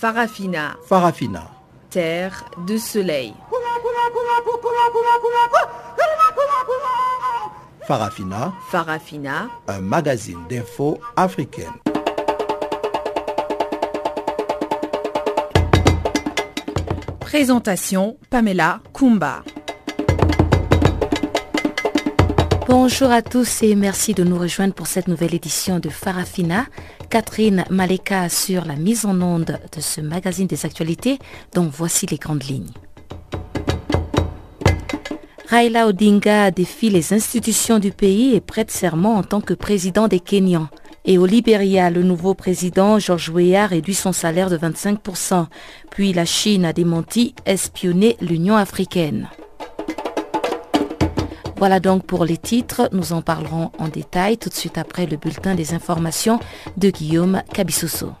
Farafina. Farafina. Terre de soleil. Farafina. Farafina. Un magazine d'infos africaine. Présentation Pamela Kumba. Bonjour à tous et merci de nous rejoindre pour cette nouvelle édition de Farafina. Catherine Maleka sur la mise en onde de ce magazine des actualités dont voici les grandes lignes. Raila Odinga défie les institutions du pays et prête serment en tant que président des Kenyans. Et au Libéria, le nouveau président George Weah réduit son salaire de 25%. Puis la Chine a démenti espionner l'Union africaine. Voilà donc pour les titres. Nous en parlerons en détail tout de suite après le bulletin des informations de Guillaume Cabissoso.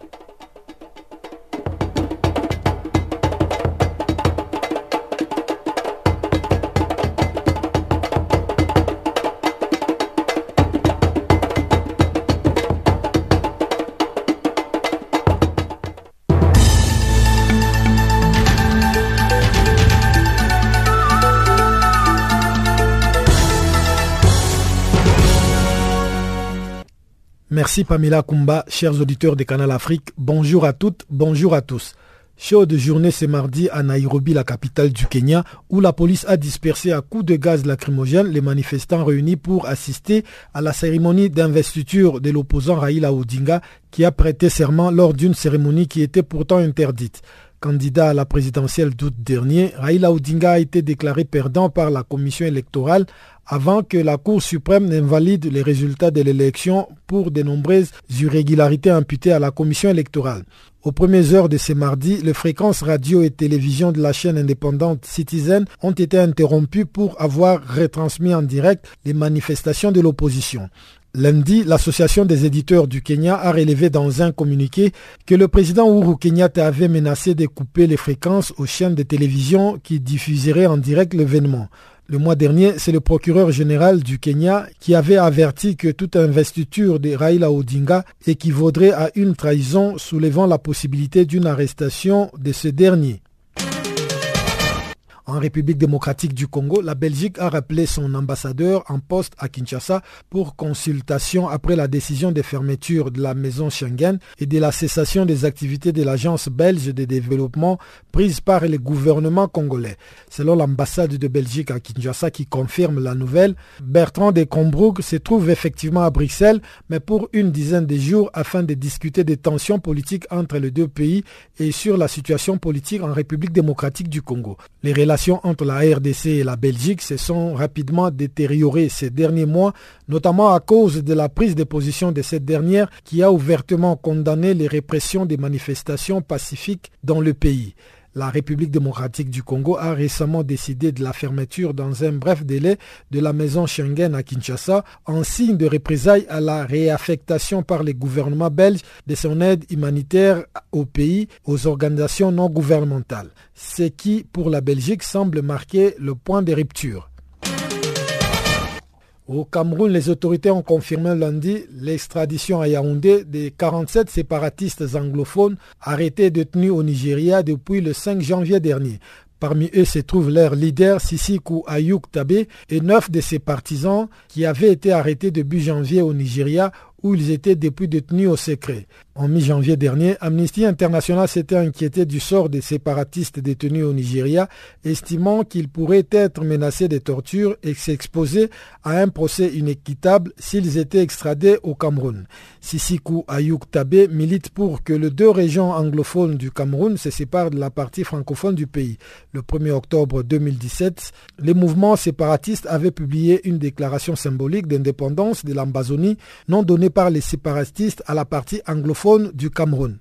Merci Pamela Kumba, chers auditeurs de Canal Afrique. Bonjour à toutes, bonjour à tous. Chaude journée ce mardi à Nairobi, la capitale du Kenya, où la police a dispersé à coups de gaz lacrymogène les manifestants réunis pour assister à la cérémonie d'investiture de l'opposant Raila Odinga qui a prêté serment lors d'une cérémonie qui était pourtant interdite. Candidat à la présidentielle d'août dernier, Raila Odinga a été déclaré perdant par la commission électorale avant que la Cour suprême n'invalide les résultats de l'élection pour de nombreuses irrégularités imputées à la commission électorale. Aux premières heures de ce mardi, les fréquences radio et télévision de la chaîne indépendante Citizen ont été interrompues pour avoir retransmis en direct les manifestations de l'opposition. Lundi, l'Association des éditeurs du Kenya a relevé dans un communiqué que le président Uhuru Kenyatta avait menacé de couper les fréquences aux chaînes de télévision qui diffuseraient en direct l'événement. Le mois dernier, c'est le procureur général du Kenya qui avait averti que toute investiture de Raila Odinga équivaudrait à une trahison soulevant la possibilité d'une arrestation de ce dernier. En République démocratique du Congo, la Belgique a rappelé son ambassadeur en poste à Kinshasa pour consultation après la décision de fermeture de la maison Schengen et de la cessation des activités de l'agence belge de développement prise par le gouvernement congolais. Selon l'ambassade de Belgique à Kinshasa qui confirme la nouvelle, Bertrand de Combroug se trouve effectivement à Bruxelles, mais pour une dizaine de jours afin de discuter des tensions politiques entre les deux pays et sur la situation politique en République démocratique du Congo. Les relations entre la RDC et la Belgique se sont rapidement détériorées ces derniers mois, notamment à cause de la prise de position de cette dernière qui a ouvertement condamné les répressions des manifestations pacifiques dans le pays. La République démocratique du Congo a récemment décidé de la fermeture dans un bref délai de la maison Schengen à Kinshasa en signe de représailles à la réaffectation par les gouvernements belges de son aide humanitaire au pays aux organisations non gouvernementales, ce qui pour la Belgique semble marquer le point de rupture. Au Cameroun, les autorités ont confirmé lundi l'extradition à Yaoundé des 47 séparatistes anglophones arrêtés et détenus au Nigeria depuis le 5 janvier dernier. Parmi eux se trouve leur leader Sisiku Ayuk Tabe et neuf de ses partisans qui avaient été arrêtés début janvier au Nigeria où ils étaient depuis détenus au secret. En mi-janvier dernier, Amnesty International s'était inquiété du sort des séparatistes détenus au Nigeria, estimant qu'ils pourraient être menacés de torture et s'exposer à un procès inéquitable s'ils étaient extradés au Cameroun. Sisiku Ayuk Tabe milite pour que les deux régions anglophones du Cameroun se séparent de la partie francophone du pays. Le 1er octobre 2017, les mouvements séparatistes avaient publié une déclaration symbolique d'indépendance de l'Ambazonie non donnée par les séparatistes à la partie anglophone du Cameroun.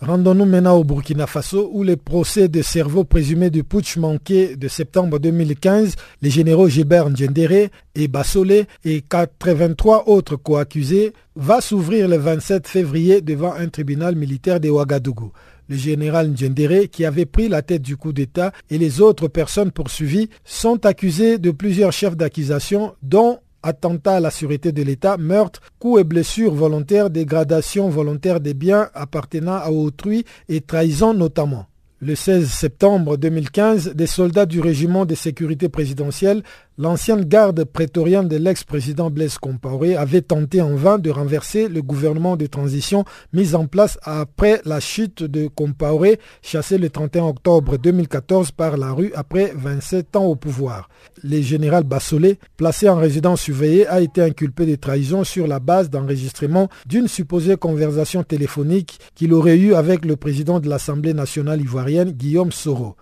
Rendons-nous maintenant au Burkina Faso où les procès de cerveau présumés du putsch manqué de septembre 2015, les généraux Gilbert Ndjendere et Bassolé et 83 autres co-accusés va s'ouvrir le 27 février devant un tribunal militaire de Ouagadougou. Le général Ndjendere, qui avait pris la tête du coup d'État, et les autres personnes poursuivies sont accusés de plusieurs chefs d'accusation, dont attentat à la sûreté de l'État, meurtre, coups et blessures volontaires, dégradation volontaire des biens appartenant à autrui et trahison notamment. Le 16 septembre 2015, des soldats du régiment de sécurité présidentielle L'ancienne garde prétorienne de l'ex-président Blaise Compaoré avait tenté en vain de renverser le gouvernement de transition mis en place après la chute de Compaoré, chassé le 31 octobre 2014 par la rue après 27 ans au pouvoir. Le général Bassolé, placé en résidence surveillée, a été inculpé de trahison sur la base d'enregistrement d'une supposée conversation téléphonique qu'il aurait eue avec le président de l'Assemblée nationale ivoirienne, Guillaume Soro.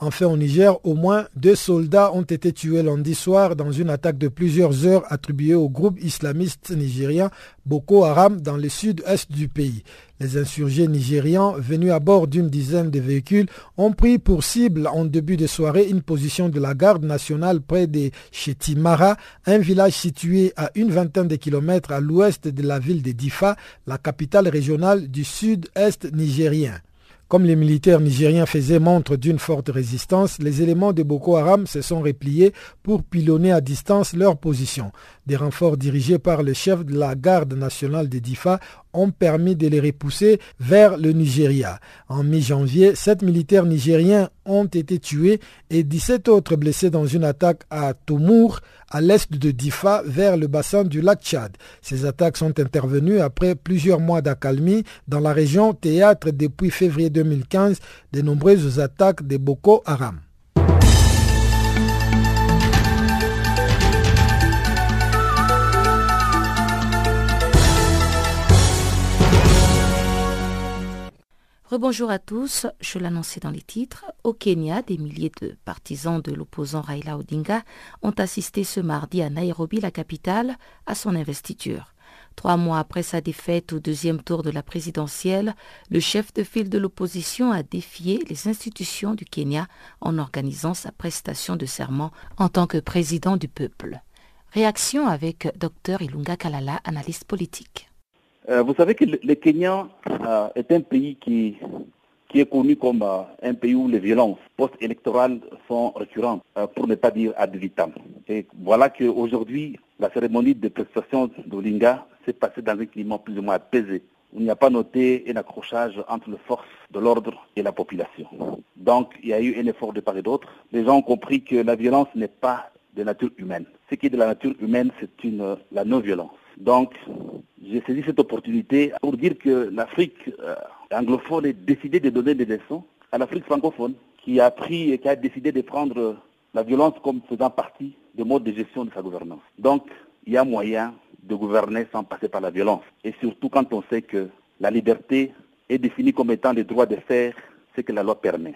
Enfin, au Niger, au moins deux soldats ont été tués lundi soir dans une attaque de plusieurs heures attribuée au groupe islamiste nigérien Boko Haram dans le sud-est du pays. Les insurgés nigérians, venus à bord d'une dizaine de véhicules, ont pris pour cible en début de soirée une position de la garde nationale près de Chetimara, un village situé à une vingtaine de kilomètres à l'ouest de la ville de Difa, la capitale régionale du sud-est nigérien. Comme les militaires nigériens faisaient montre d'une forte résistance, les éléments de Boko Haram se sont repliés pour pilonner à distance leur position. Des renforts dirigés par le chef de la garde nationale de Difa ont permis de les repousser vers le Nigeria. En mi-janvier, sept militaires nigériens ont été tués et 17 autres blessés dans une attaque à Tomour, à l'est de Difa, vers le bassin du lac Tchad. Ces attaques sont intervenues après plusieurs mois d'accalmie dans la région théâtre depuis février 2015 de nombreuses attaques de Boko Haram. Bonjour à tous, je l'annonçais dans les titres. Au Kenya, des milliers de partisans de l'opposant Raila Odinga ont assisté ce mardi à Nairobi, la capitale, à son investiture. Trois mois après sa défaite au deuxième tour de la présidentielle, le chef de file de l'opposition a défié les institutions du Kenya en organisant sa prestation de serment en tant que président du peuple. Réaction avec Dr Ilunga Kalala, analyste politique. Euh, vous savez que le, Kenya euh, est un pays qui, qui est connu comme euh, un pays où les violences post-électorales sont récurrentes, pour ne pas dire ad vitam. Et voilà qu'aujourd'hui, la cérémonie de prestation d'Olinga s'est passée dans un climat plus ou moins apaisé. Il n'y a pas noté un accrochage entre les forces de l'ordre et la population. Donc, il y a eu un effort de part et d'autre. Les gens ont compris que la violence n'est pas de nature humaine. Ce qui est de la nature humaine, c'est la non-violence. Donc, j'ai saisi cette opportunité pour dire que l'Afrique euh, anglophone a décidé de donner des leçons à l'Afrique francophone, qui a pris et qui a décidé de prendre la violence comme faisant partie du mode de gestion de sa gouvernance. Donc, il y a moyen de gouverner sans passer par la violence. Et surtout quand on sait que la liberté est définie comme étant le droit de faire ce que la loi permet.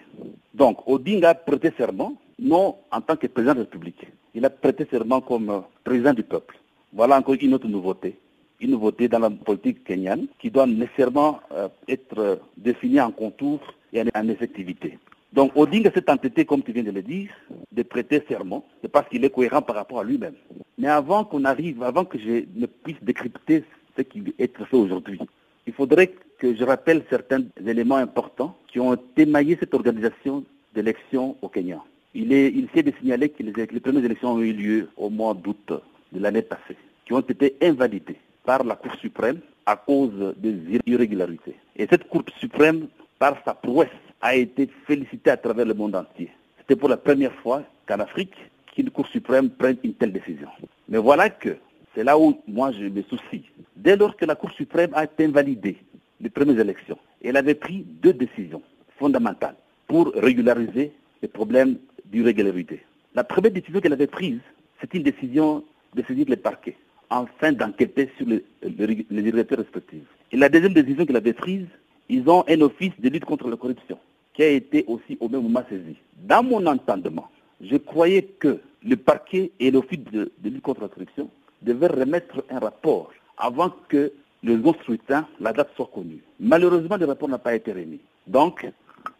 Donc, Oding a prêté serment, non en tant que président de la République. Il a prêté serment comme président du peuple. Voilà encore une autre nouveauté. Une nouveauté dans la politique kenyane qui doit nécessairement euh, être définie en contour et en, effectivité. Donc Odinga s'est entêté, comme tu viens de le dire, de prêter serment, c'est parce qu'il est cohérent par rapport à lui-même. Mais avant qu'on arrive, avant que je ne puisse décrypter ce qui est fait aujourd'hui, il faudrait que je rappelle certains éléments importants qui ont émaillé cette organisation d'élections au Kenya. Il, est, il s'est de signaler que les premières élections ont eu lieu au mois d'août de l'année passée, qui ont été invalidées par la Cour suprême à cause des irrégularités. Et cette Cour suprême, par sa prouesse, a été félicitée à travers le monde entier. C'était pour la première fois qu'en Afrique, qu'une Cour suprême prenne une telle décision. Mais voilà que c'est là où moi je me soucie. Dès lors que la Cour suprême a été invalidée les premières élections, elle avait pris deux décisions fondamentales pour régulariser les problèmes d'irrégularité. La première décision qu'elle avait prise, c'est une décision de saisir les parquets afin d'enquêter sur les, les, respectifs. Et la deuxième décision qu'il avait prise, ils ont un office de lutte contre la corruption qui a été aussi au même moment saisi. Dans mon entendement, je croyais que le parquet et l'office de, lutte contre la corruption devaient remettre un rapport avant que le scrutin, la date soit connue. Malheureusement, le rapport n'a pas été remis. Donc,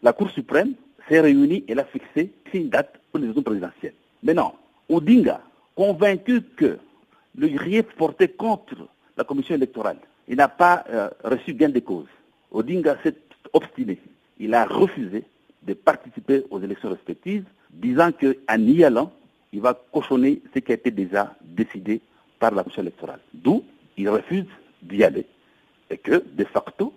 la Cour suprême s'est réunie et a fixé une date pour les élections présidentielles. Maintenant, Odinga convaincu que le grief porté contre la commission électorale, il n'a pas euh, reçu gain de cause. Odinga s'est obstiné. Il a refusé de participer aux élections respectives, disant qu'en y allant, il va cochonner ce qui a été déjà décidé par la commission électorale. D'où il refuse d'y aller. Et que, de facto,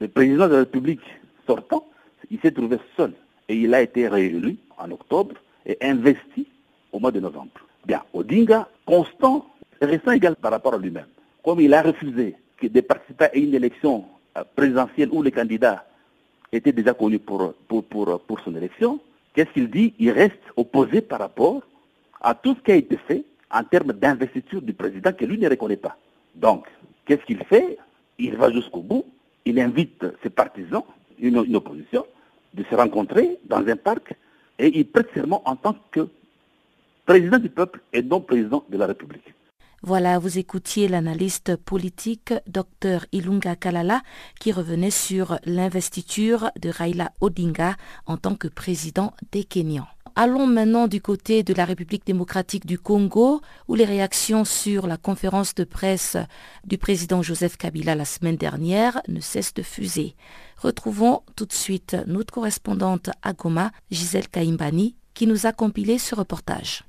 le président de la République sortant, il s'est trouvé seul. Et il a été réélu en octobre et investi au mois de novembre. Bien, Odinga, constant, restant égal par rapport à lui-même. Comme il a refusé de participer à une élection euh, présidentielle où les candidats étaient déjà connus pour, pour, pour, son élection, qu'est-ce qu'il dit? Il reste opposé par rapport à tout ce qui a été fait en termes d'investiture du président que lui ne reconnaît pas. Donc, qu'est-ce qu'il fait? Il va jusqu'au bout, il invite ses partisans, une, une, opposition, de se rencontrer dans un parc et il prête serment en tant que président du peuple et non président de la République. Voilà, vous écoutiez l'analyste politique Dr Ilunga Kalala qui revenait sur l'investiture de Raila Odinga en tant que président des Kenyans. Allons maintenant du côté de la République démocratique du Congo, où les réactions sur la conférence de presse du président Joseph Kabila la semaine dernière ne cessent de fuser. Retrouvons tout de suite notre correspondante à Goma, Gisèle Kaimbani, qui nous a compilé ce reportage.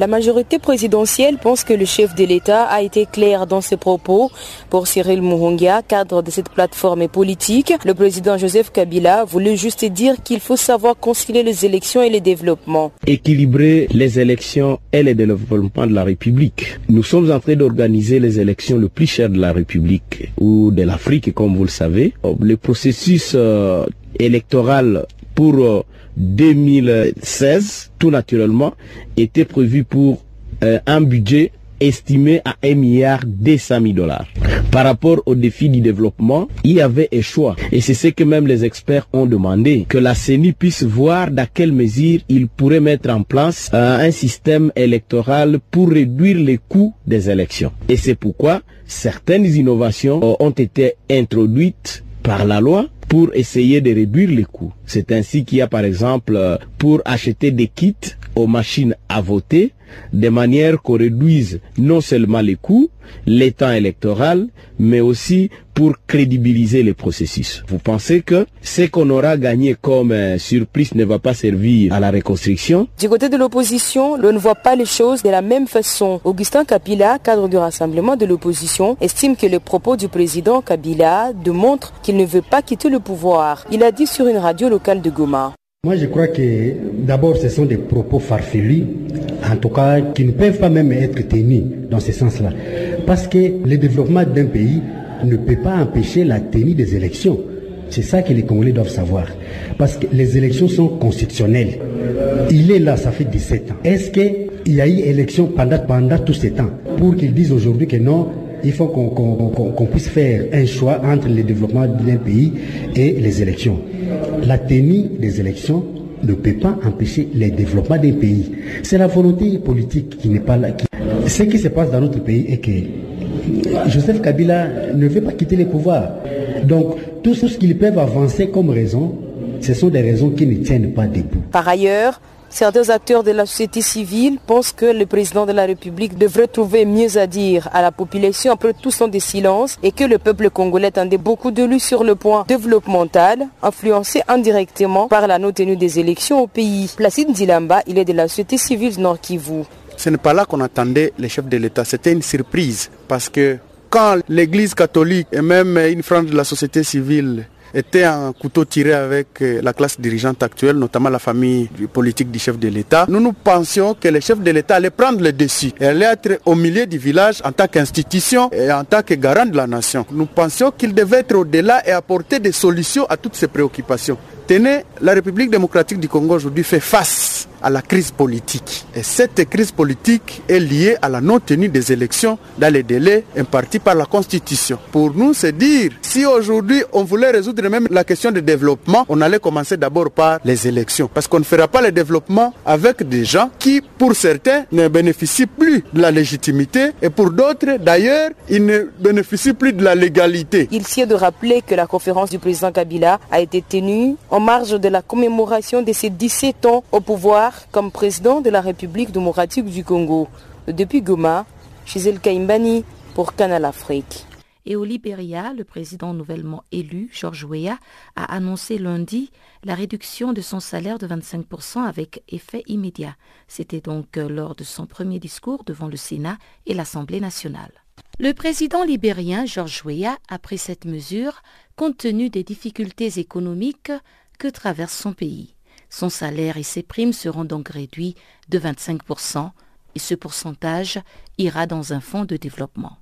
La majorité présidentielle pense que le chef de l'État a été clair dans ses propos. Pour Cyril Mouhongia, cadre de cette plateforme politique, le président Joseph Kabila voulait juste dire qu'il faut savoir concilier les élections et les développements. Équilibrer les élections et les développements de la République. Nous sommes en train d'organiser les élections le plus cher de la République ou de l'Afrique, comme vous le savez. Le processus euh, électoral pour euh, 2016, tout naturellement, était prévu pour euh, un budget estimé à 1 milliard 200 000 dollars. Par rapport au défi du développement, il y avait un choix. Et c'est ce que même les experts ont demandé, que la CENI puisse voir dans quelle mesure il pourrait mettre en place euh, un système électoral pour réduire les coûts des élections. Et c'est pourquoi certaines innovations euh, ont été introduites par la loi pour essayer de réduire les coûts. C'est ainsi qu'il y a par exemple pour acheter des kits aux machines à voter, de manière qu'on réduise non seulement les coûts, les temps électoral, mais aussi pour crédibiliser les processus. Vous pensez que ce qu'on aura gagné comme euh, surprise ne va pas servir à la reconstruction? Du côté de l'opposition, l'on ne voit pas les choses de la même façon. Augustin Kabila, cadre du rassemblement de l'opposition, estime que les propos du président Kabila démontrent qu'il ne veut pas quitter le pouvoir. Il a dit sur une radio locale de Goma. Moi, je crois que d'abord, ce sont des propos farfelus, en tout cas, qui ne peuvent pas même être tenus dans ce sens-là. Parce que le développement d'un pays ne peut pas empêcher la tenue des élections. C'est ça que les Congolais doivent savoir. Parce que les élections sont constitutionnelles. Il est là, ça fait 17 ans. Est-ce qu'il y a eu élection pendant, pendant tout ce temps? Pour qu'ils disent aujourd'hui que non, il faut qu'on qu qu puisse faire un choix entre le développement d'un pays et les élections. La tenue des élections ne peut pas empêcher le développement d'un pays. C'est la volonté politique qui n'est pas là. Ce qui se passe dans notre pays est que Joseph Kabila ne veut pas quitter le pouvoir. Donc, tout ce qu'ils peuvent avancer comme raison, ce sont des raisons qui ne tiennent pas debout. Par ailleurs, Certains acteurs de la société civile pensent que le président de la République devrait trouver mieux à dire à la population après tout son des silences et que le peuple congolais attendait beaucoup de lui sur le point développemental, influencé indirectement par la non-tenue des élections au pays. Placide Zilamba, il est de la société civile Nord Kivu. Ce n'est pas là qu'on attendait les chefs de l'État, c'était une surprise parce que quand l'Église catholique et même une frange de la société civile était un couteau tiré avec la classe dirigeante actuelle, notamment la famille politique du chef de l'État. Nous nous pensions que le chef de l'État allait prendre le dessus et allait être au milieu du village en tant qu'institution et en tant que garant de la nation. Nous pensions qu'il devait être au-delà et apporter des solutions à toutes ces préoccupations. Tenez, la République démocratique du Congo aujourd'hui fait face à la crise politique. Et cette crise politique est liée à la non-tenue des élections dans les délais impartis par la Constitution. Pour nous, c'est dire, si aujourd'hui on voulait résoudre même la question de développement, on allait commencer d'abord par les élections. Parce qu'on ne fera pas le développement avec des gens qui, pour certains, ne bénéficient plus de la légitimité et pour d'autres, d'ailleurs, ils ne bénéficient plus de la légalité. Il sied de rappeler que la conférence du président Kabila a été tenue en marge de la commémoration de ses 17 ans au pouvoir comme président de la République démocratique du Congo. Depuis Goma, Gisèle Kaimbani pour Canal Afrique. Et au Libéria, le président nouvellement élu, George Weah, a annoncé lundi la réduction de son salaire de 25% avec effet immédiat. C'était donc euh, lors de son premier discours devant le Sénat et l'Assemblée nationale. Le président libérien George Weah a pris cette mesure compte tenu des difficultés économiques que traverse son pays. Son salaire et ses primes seront donc réduits de 25% et ce pourcentage ira dans un fonds de développement.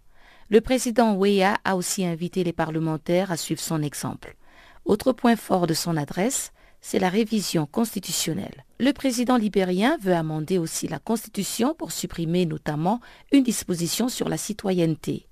Le président Weah a aussi invité les parlementaires à suivre son exemple. Autre point fort de son adresse, c'est la révision constitutionnelle. Le président libérien veut amender aussi la Constitution pour supprimer notamment une disposition sur la citoyenneté.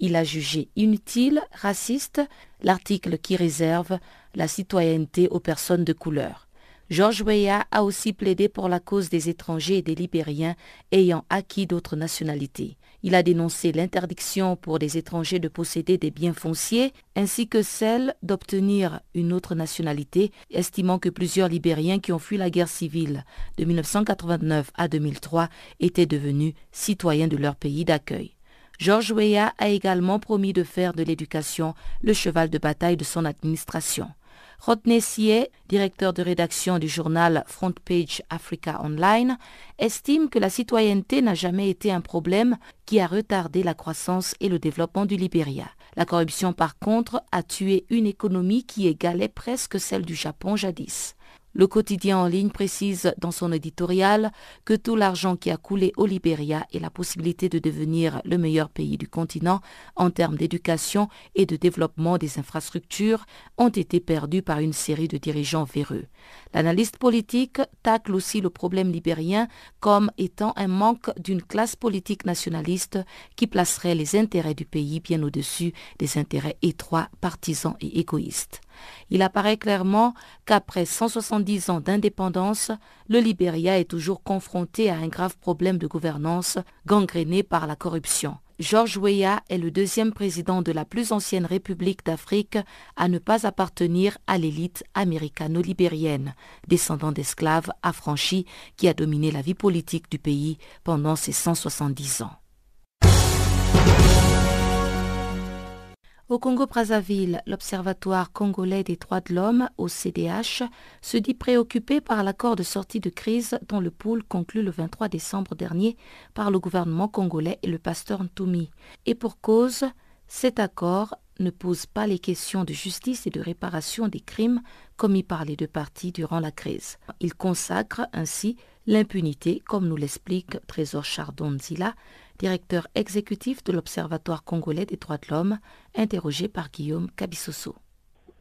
Il a jugé inutile, raciste, l'article qui réserve la citoyenneté aux personnes de couleur. George Weah a aussi plaidé pour la cause des étrangers et des Libériens ayant acquis d'autres nationalités. Il a dénoncé l'interdiction pour des étrangers de posséder des biens fonciers ainsi que celle d'obtenir une autre nationalité, estimant que plusieurs Libériens qui ont fui la guerre civile de 1989 à 2003 étaient devenus citoyens de leur pays d'accueil. George Weah a également promis de faire de l'éducation le cheval de bataille de son administration. Rodney Sier, directeur de rédaction du journal Front Page Africa Online, estime que la citoyenneté n'a jamais été un problème qui a retardé la croissance et le développement du Libéria. La corruption, par contre, a tué une économie qui égalait presque celle du Japon jadis. Le quotidien en ligne précise dans son éditorial que tout l'argent qui a coulé au Libéria et la possibilité de devenir le meilleur pays du continent en termes d'éducation et de développement des infrastructures ont été perdus par une série de dirigeants véreux. L'analyste politique tacle aussi le problème libérien comme étant un manque d'une classe politique nationaliste qui placerait les intérêts du pays bien au-dessus des intérêts étroits, partisans et égoïstes. Il apparaît clairement qu'après 170 ans d'indépendance, le Libéria est toujours confronté à un grave problème de gouvernance gangréné par la corruption. George Weah est le deuxième président de la plus ancienne République d'Afrique à ne pas appartenir à l'élite américano-libérienne, descendant d'esclaves affranchis qui a dominé la vie politique du pays pendant ces 170 ans. Au Congo-Brazzaville, l'Observatoire congolais des droits de l'homme, au CDH, se dit préoccupé par l'accord de sortie de crise dont le pôle conclut le 23 décembre dernier par le gouvernement congolais et le pasteur Ntoumi. Et pour cause, cet accord ne pose pas les questions de justice et de réparation des crimes commis par les deux parties durant la crise. Il consacre ainsi l'impunité, comme nous l'explique Trésor Chardon-Zila, directeur exécutif de l'Observatoire congolais des droits de l'homme, interrogé par Guillaume Cabissoso.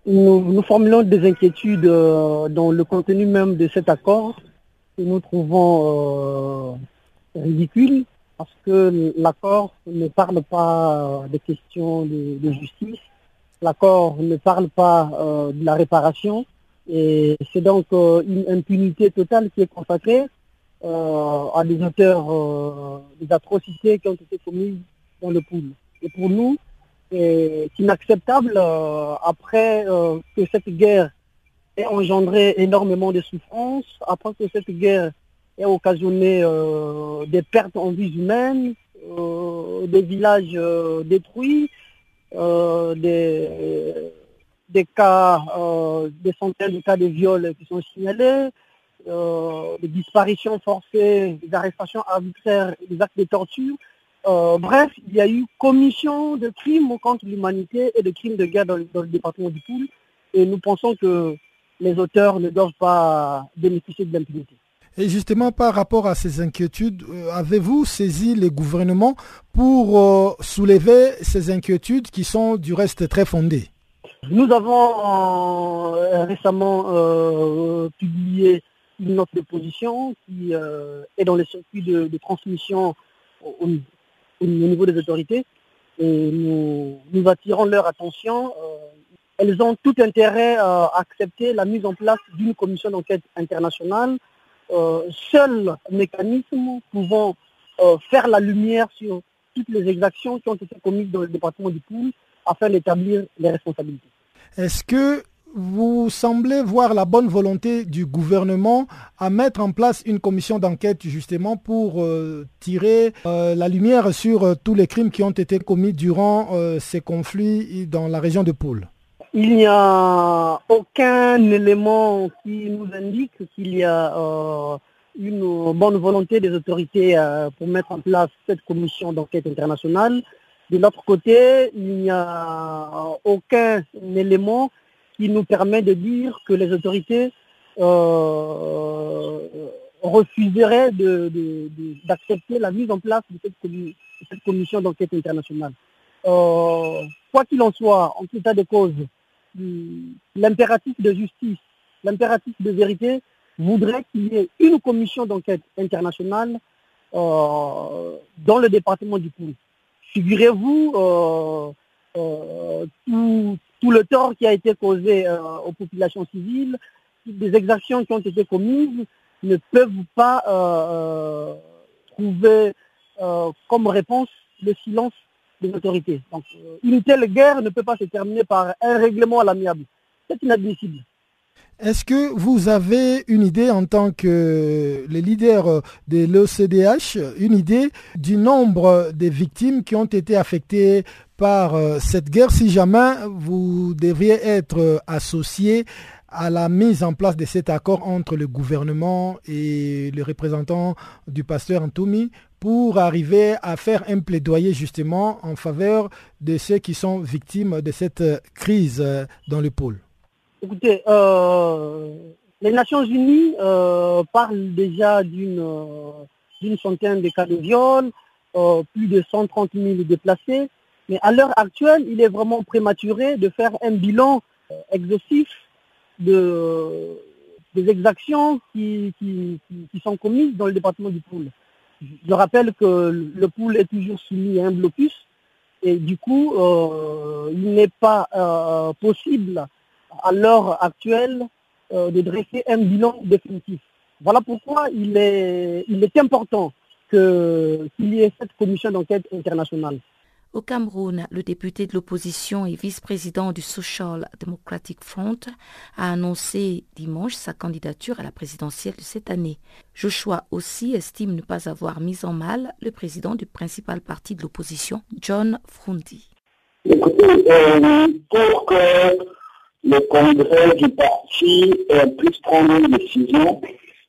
Nous, formulons des inquiétudes euh, dans le contenu même de cet accord que nous trouvons euh, ridicule parce que l'accord ne parle pas euh, des questions de, justice, l'accord ne parle pas de la réparation. Et c'est donc une impunité totale qui est consacrée à des auteurs euh, des atrocités qui ont été commises dans le pool. Et pour nous, c'est inacceptable euh, après que cette guerre ait engendré énormément de souffrances, après que cette guerre ait occasionné des pertes en vie humaines, des villages détruits, des, des cas, des centaines de cas de viols qui sont signalés, euh, des disparitions forcées, des arrestations arbitraires, des actes de torture. Euh, bref, il y a eu commission de crimes contre l'humanité et de crimes de guerre dans, le département du Poul. Et nous pensons que les auteurs ne doivent pas bénéficier de l'impunité. Et justement, par rapport à ces inquiétudes, euh, avez-vous saisi les gouvernements pour soulever ces inquiétudes qui sont du reste très fondées? Nous avons récemment publié une note de position qui euh, est dans le circuit de, transmission au, niveau des autorités. Nous, attirons leur attention. Euh, elles ont tout intérêt à accepter la mise en place d'une commission d'enquête internationale, euh, seul mécanisme pouvant faire la lumière sur toutes les exactions qui ont été commises dans le département du Poul afin d'établir les responsabilités. Est-ce que vous semblez voir la bonne volonté du gouvernement à mettre en place une commission d'enquête justement pour euh, tirer euh, la lumière sur euh, tous les crimes qui ont été commis durant ces conflits dans la région de Poule. Il n'y a aucun élément qui nous indique qu'il y a une bonne volonté des autorités pour mettre en place cette commission d'enquête internationale. De l'autre côté, il n'y a aucun élément qui nous permet de dire que les autorités euh, refuseraient d'accepter la mise en place de cette, commission d'enquête internationale. Euh, quoi qu'il en soit, en tout état de cause, l'impératif de justice, l'impératif de vérité voudrait qu'il y ait une commission d'enquête internationale euh, dans le département du Pou. Figurez-vous, tout, tout le tort qui a été causé euh, aux populations civiles, des exactions qui ont été commises ne peuvent pas euh, euh, trouver comme réponse le silence des autorités. Donc, une telle guerre ne peut pas se terminer par un règlement à l'amiable. C'est inadmissible. Est-ce que vous avez une idée en tant que les leaders de l'OCDH, une idée du nombre de victimes qui ont été affectées par euh, cette guerre? Si jamais vous devriez être associé à la mise en place de cet accord entre le gouvernement et les représentants du pasteur Antoumi pour arriver à faire un plaidoyer justement en faveur de ceux qui sont victimes de cette crise dans le pôle? Écoutez, euh, les Nations Unies euh, parlent déjà d'une centaine de cas de viol, plus de 130 000 déplacés. Mais à l'heure actuelle, il est vraiment prématuré de faire un bilan euh, exhaustif de, des exactions qui, sont commises dans le département du Poule. Je rappelle que le Poule est toujours soumis à un blocus et du coup, euh, il n'est pas euh, possible à l'heure actuelle de dresser un bilan définitif. Voilà pourquoi il est, il est important qu'il y ait cette commission d'enquête internationale. Au Cameroun, le député de l'opposition et vice-président du Social Democratic Front a annoncé dimanche sa candidature à la présidentielle de cette année. Joshua aussi estime ne pas avoir mis en mal le président du principal parti de l'opposition, John Frundi. Écoutez, euh, pour que le congrès du parti puisse prendre une décision,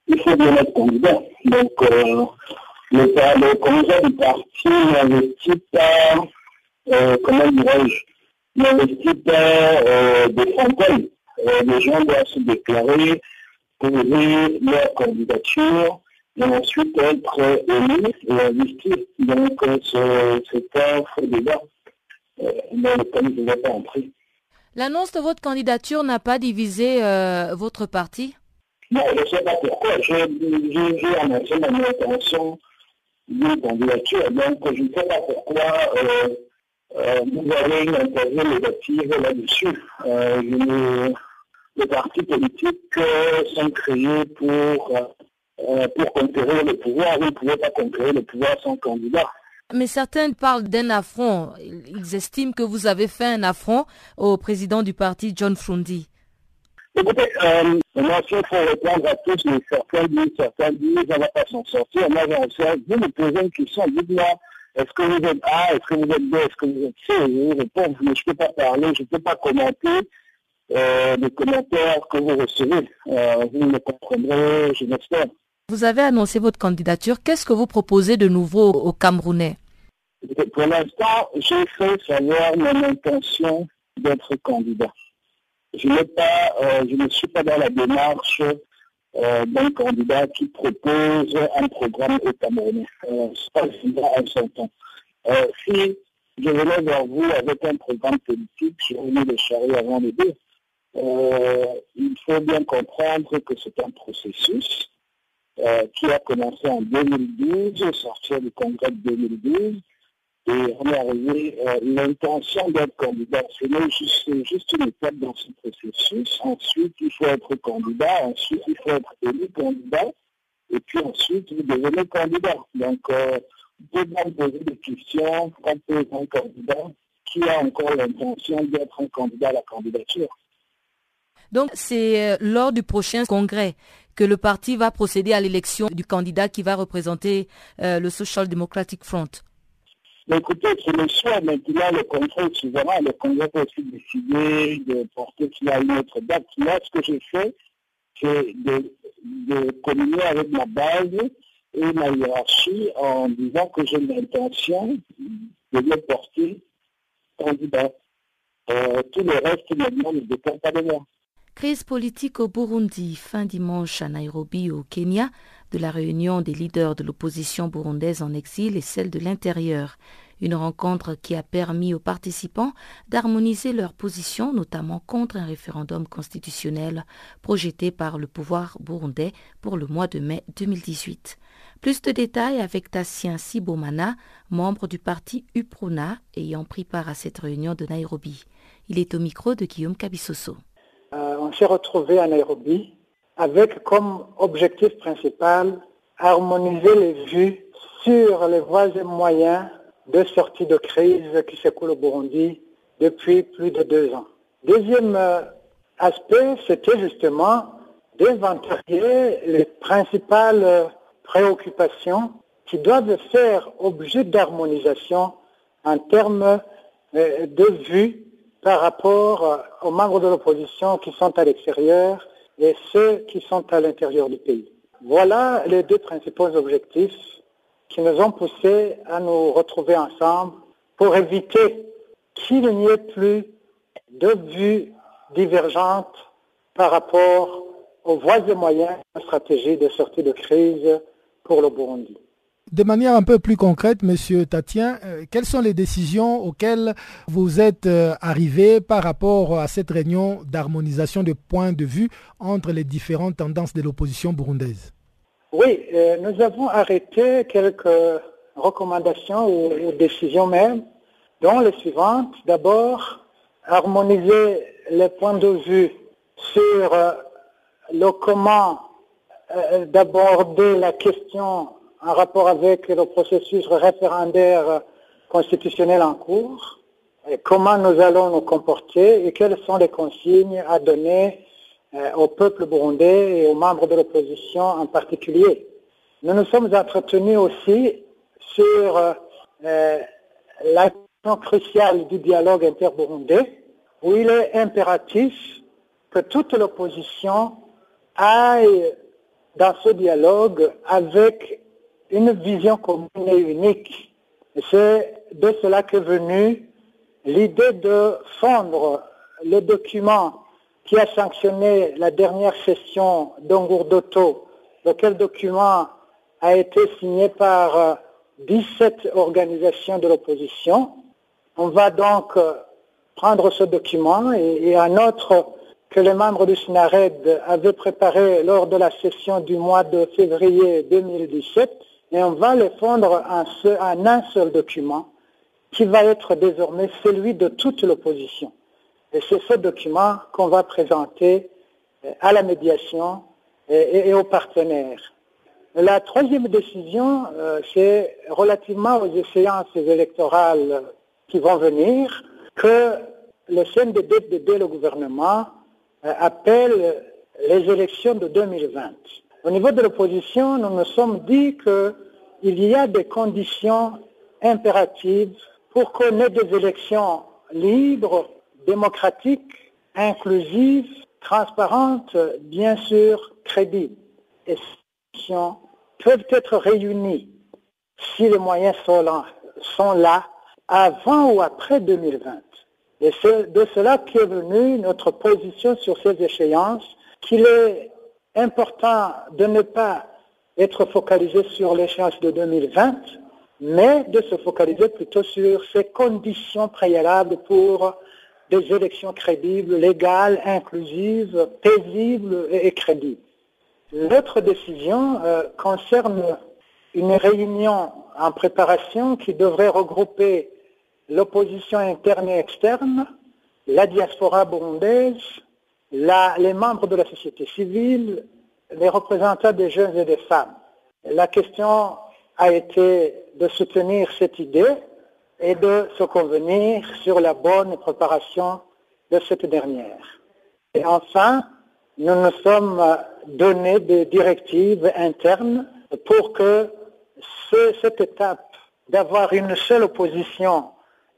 il faut bien être candidat. Donc, euh, le, le congrès du parti n'investit pas euh, comment dirais-je, n'investit pas euh, des centaines. Euh, les gens doivent se déclarer, poser leur candidature et ensuite être élus et investir. Donc c'est un faux débat lequel je ne vais pas entrer. L'annonce de votre candidature n'a pas divisé votre parti? Non, je ne sais pas pourquoi. J'ai annoncé mon intention de candidature, donc je ne sais pas pourquoi euh, vous avez une interview négative là-dessus. Euh, les partis politiques euh, sont créés pour, pour conquérir le pouvoir. Vous ne pouvez pas conquérir le pouvoir sans candidat. Mais certains parlent d'un affront. Ils estiment que vous avez fait un affront au président du parti, John Frundi. Écoutez, euh, moi, s'il faut répondre à tous, mais certains disent, certains disent, on ne va pas s'en sortir. Moi, vous me posez une question, dites-moi, est-ce que vous êtes A Est-ce que vous êtes B Est-ce que vous êtes C? Je vous réponds, mais je ne peux pas parler, je ne peux pas commenter euh, les commentaires que vous recevez. Euh, vous me comprendrez, je l'espère. Vous avez annoncé votre candidature. Qu'est-ce que vous proposez de nouveau aux Camerounais? Pour l'instant, j'ai fait savoir mon intention d'être candidat. Euh, je ne suis pas dans la démarche euh, d'un candidat qui propose un programme au Camerounais. Euh, pas en son temps. Euh, si je venais vers vous avec un programme politique, je venais de charrier avant les deux. Il faut bien comprendre que c'est un processus euh, qui a commencé en 2012, sortir du congrès de 2012, et on est arrivé, euh, l'intention d'être candidat, c'est juste, juste une étape dans ce processus. Ensuite, il faut être candidat. Ensuite, il faut être élu candidat. Et puis ensuite, vous devenez candidat. Donc, euh, vous poser des questions quand vous un candidat qui a encore l'intention d'être un candidat à la candidature. Donc c'est euh, lors du prochain congrès que le parti va procéder à l'élection du candidat qui va représenter euh, le Social Democratic Front. écoutez, c'est le choix maintenant, le congrès souverain. Le congrès peut aussi décider de porter cela une autre date. Là, ce que j'ai fait, c'est de, de communier avec ma base et ma hiérarchie en disant que j'ai l'intention de le porter candidat. Euh, tout le reste, maintenant, ne dépend pas de moi. Crise politique au Burundi, fin dimanche à Nairobi au Kenya, de la réunion des leaders de l'opposition burundaise en exil et celle de l'intérieur. Une rencontre qui a permis aux participants d'harmoniser leurs positions, notamment contre un référendum constitutionnel projeté par le pouvoir burundais pour le mois de mai 2018. Plus de détails avec Tassien Sibomana, membre du parti UPRONA ayant pris part à cette réunion de Nairobi. Il est au micro de Guillaume Cabissoso. Euh, on s'est retrouvé à Nairobi avec comme objectif principal harmoniser les vues sur les voies et moyens de sortie de crise qui s'écoule au Burundi depuis plus de deux ans. Deuxième euh, aspect, c'était justement d'inventarier les principales préoccupations qui doivent faire objet d'harmonisation en termes euh, de vues par rapport euh, aux membres de l'opposition qui sont à l'extérieur et ceux qui sont à l'intérieur du pays. Voilà les deux principaux objectifs qui nous ont poussés à nous retrouver ensemble pour éviter qu'il n'y ait plus de vues divergentes par rapport aux voies et moyens de stratégie de sortie de crise pour le Burundi. De manière un peu plus concrète, Monsieur Tatien, euh, quelles sont les décisions auxquelles vous êtes euh, arrivé par rapport à cette réunion d'harmonisation de points de vue entre les différentes tendances de l'opposition burundaise? Oui, euh, nous avons arrêté quelques recommandations ou, décisions même, dont les suivantes. D'abord, harmoniser les points de vue sur le comment d'aborder la question en rapport avec le processus référendaire constitutionnel en cours, comment nous allons nous comporter et quelles sont les consignes à donner euh, au peuple burundais et aux membres de l'opposition en particulier. Nous nous sommes entretenus aussi sur euh, question cruciale du dialogue interburundais, où il est impératif que toute l'opposition aille dans ce dialogue avec une vision commune et unique. C'est de cela qu'est venue l'idée de fondre le document qui a sanctionné la dernière session d'Ongourdoto, lequel document a été signé par 17 euh, organisations de l'opposition. On va donc euh, prendre ce document et, un autre que les membres du SINARED avaient préparé lors de la session du mois de février 2017 et on va le fondre en, un seul document qui va être désormais celui de toute l'opposition. Et c'est ce document qu'on va présenter euh, à la médiation et, aux partenaires. La troisième décision, euh, c'est relativement aux échéances électorales qui vont venir, que le CNDD, le gouvernement, euh, appelle les élections de 2020. Au niveau de l'opposition, nous nous sommes dit qu'il y a des conditions impératives pour qu'on ait des élections libres, démocratiques, inclusives, transparentes, bien sûr crédibles. Et ces élections peuvent être réunies si les moyens sont là, sont là avant ou après 2020. Et c'est de cela qu'est venue notre position sur ces échéances, qu'il est important de ne pas être focalisé sur l'échéance de 2020, mais de se focaliser plutôt sur ces conditions préalables pour des élections crédibles, légales, inclusives, paisibles et crédibles. L'autre décision euh, concerne une réunion en préparation qui devrait regrouper l'opposition interne et externe, la diaspora burundaise, les membres de la société civile, les représentants des jeunes et des femmes. La question a été de soutenir cette idée et de se convenir sur la bonne préparation de cette dernière. Et enfin, nous nous sommes donné des directives internes pour que cette étape d'avoir une seule opposition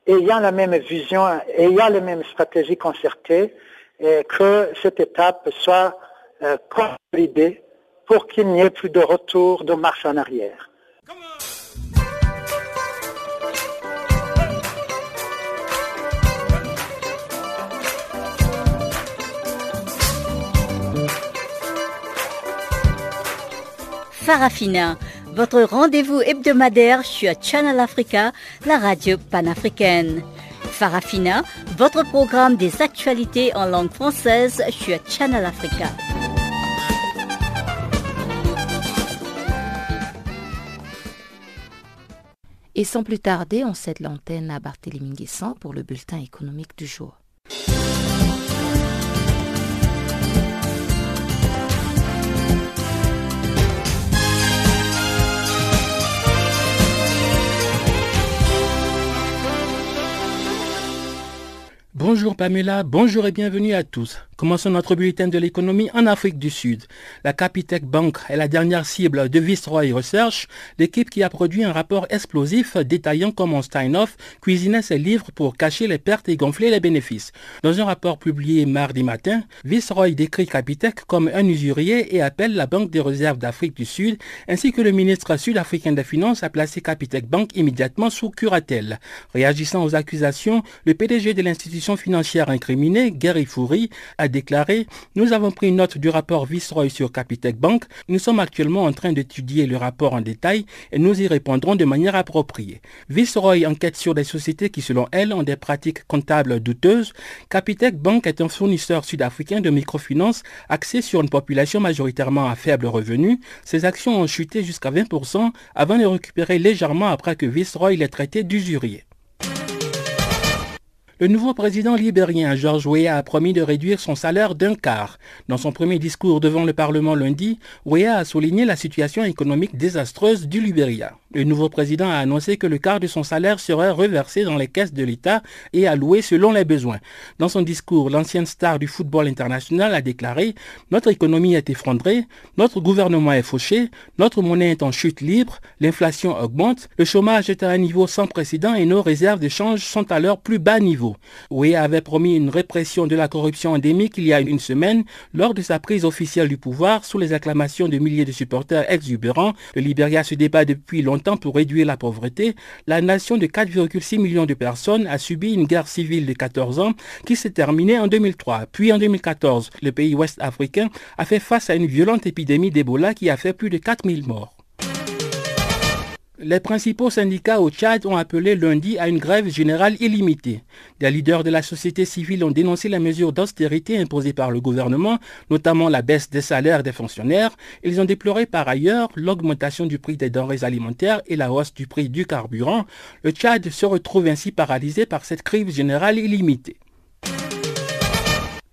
ayant la même vision, ayant les mêmes stratégies concertées, et que cette étape soit euh, consolidée pour qu'il n'y ait plus de retour de marche en arrière. Farafina, votre rendez-vous hebdomadaire sur Channel Africa, la radio panafricaine. Farafina, votre programme des actualités en langue française sur Channel Africa. Et sans plus tarder, on cède l'antenne à Barthélémy Guessant pour le bulletin économique du jour. Bonjour Pamela, bonjour et bienvenue à tous. Commençons notre bulletin de l'économie en Afrique du Sud? La Capitec Bank est la dernière cible de Viceroy Research, l'équipe qui a produit un rapport explosif détaillant comment Steinhoff cuisinait ses livres pour cacher les pertes et gonfler les bénéfices. Dans un rapport publié mardi matin, Viceroy décrit Capitec comme un usurier et appelle la Banque des réserves d'Afrique du Sud ainsi que le ministre sud-africain des Finances à placer Capitec Bank immédiatement sous curatelle. Réagissant aux accusations, le PDG de l'institution financière incriminée, Gary Foury, a déclaré Nous avons pris note du rapport Viceroy sur Capitec Bank. Nous sommes actuellement en train d'étudier le rapport en détail et nous y répondrons de manière appropriée. Viceroy enquête sur des sociétés qui, selon elle, ont des pratiques comptables douteuses. Capitec Bank est un fournisseur sud-africain de microfinance axé sur une population majoritairement à faible revenu. Ses actions ont chuté jusqu'à 20% avant de récupérer légèrement après que Viceroy l'ait traité d'usurier. Le nouveau président libérien George Weah a promis de réduire son salaire d'un quart. Dans son premier discours devant le Parlement lundi, Weah a souligné la situation économique désastreuse du Libéria. Le nouveau président a annoncé que le quart de son salaire serait reversé dans les caisses de l'État et alloué selon les besoins. Dans son discours, l'ancienne star du football international a déclaré Notre économie est effondrée, notre gouvernement est fauché, notre monnaie est en chute libre, l'inflation augmente, le chômage est à un niveau sans précédent et nos réserves de change sont à leur plus bas niveau. Oui avait promis une répression de la corruption endémique il y a une semaine lors de sa prise officielle du pouvoir sous les acclamations de milliers de supporters exubérants. Le Libéria se débat depuis longtemps pour réduire la pauvreté. La nation de 4,6 millions de personnes a subi une guerre civile de 14 ans qui s'est terminée en 2003. Puis en 2014, le pays ouest africain a fait face à une violente épidémie d'Ebola qui a fait plus de 4000 morts. Les principaux syndicats au Tchad ont appelé lundi à une grève générale illimitée. Des leaders de la société civile ont dénoncé les mesures d'austérité imposées par le gouvernement, notamment la baisse des salaires des fonctionnaires. Ils ont déploré par ailleurs l'augmentation du prix des denrées alimentaires et la hausse du prix du carburant. Le Tchad se retrouve ainsi paralysé par cette crise générale illimitée.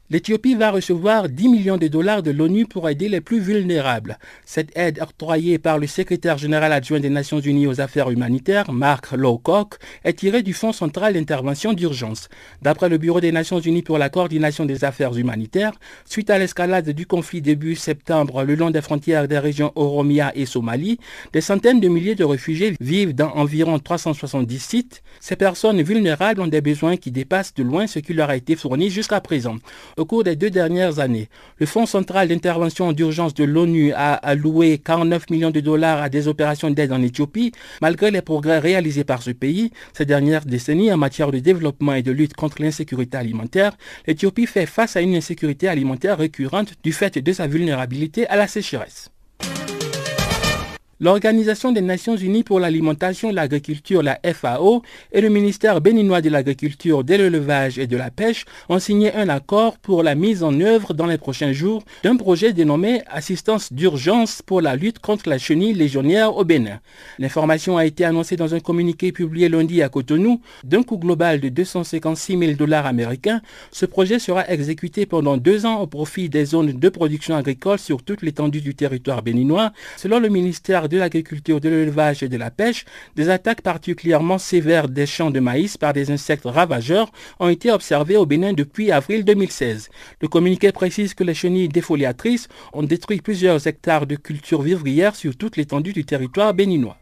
L'Éthiopie va recevoir 10 millions de dollars de l'ONU pour aider les plus vulnérables. Cette aide octroyée par le secrétaire général adjoint des Nations Unies aux affaires humanitaires, Mark Lowcock, est tirée du Fonds central d'intervention d'urgence. D'après le Bureau des Nations Unies pour la coordination des affaires humanitaires, suite à l'escalade du conflit début septembre le long des frontières des régions Oromia et Somalie, des centaines de milliers de réfugiés vivent dans environ 370 sites. Ces personnes vulnérables ont des besoins qui dépassent de loin ce qui leur a été fourni jusqu'à présent au cours des deux dernières années. Le Fonds central d'intervention d'urgence de l'ONU a alloué 49 millions de dollars à des opérations d'aide en Éthiopie, malgré les progrès réalisés par ce pays ces dernières décennies en matière de développement et de lutte contre l'insécurité alimentaire. L'Éthiopie fait face à une insécurité alimentaire récurrente du fait de sa vulnérabilité à la sécheresse. L'Organisation des Nations Unies pour l'alimentation, l'agriculture, la FAO, et le ministère béninois de l'agriculture, de l'élevage et de la pêche ont signé un accord pour la mise en œuvre dans les prochains jours d'un projet dénommé Assistance d'urgence pour la lutte contre la chenille légionnaire au Bénin. L'information a été annoncée dans un communiqué publié lundi à Cotonou. D'un coût global de 256 000 dollars américains, ce projet sera exécuté pendant deux ans au profit des zones de production agricole sur toute l'étendue du territoire béninois, selon le ministère de l'Agriculture, de l'Élevage et de la Pêche, des attaques particulièrement sévères des champs de maïs par des insectes ravageurs ont été observées au Bénin depuis avril 2016. Le communiqué précise que les chenilles défoliatrices ont détruit plusieurs hectares de cultures vivrières sur toute l'étendue du territoire béninois.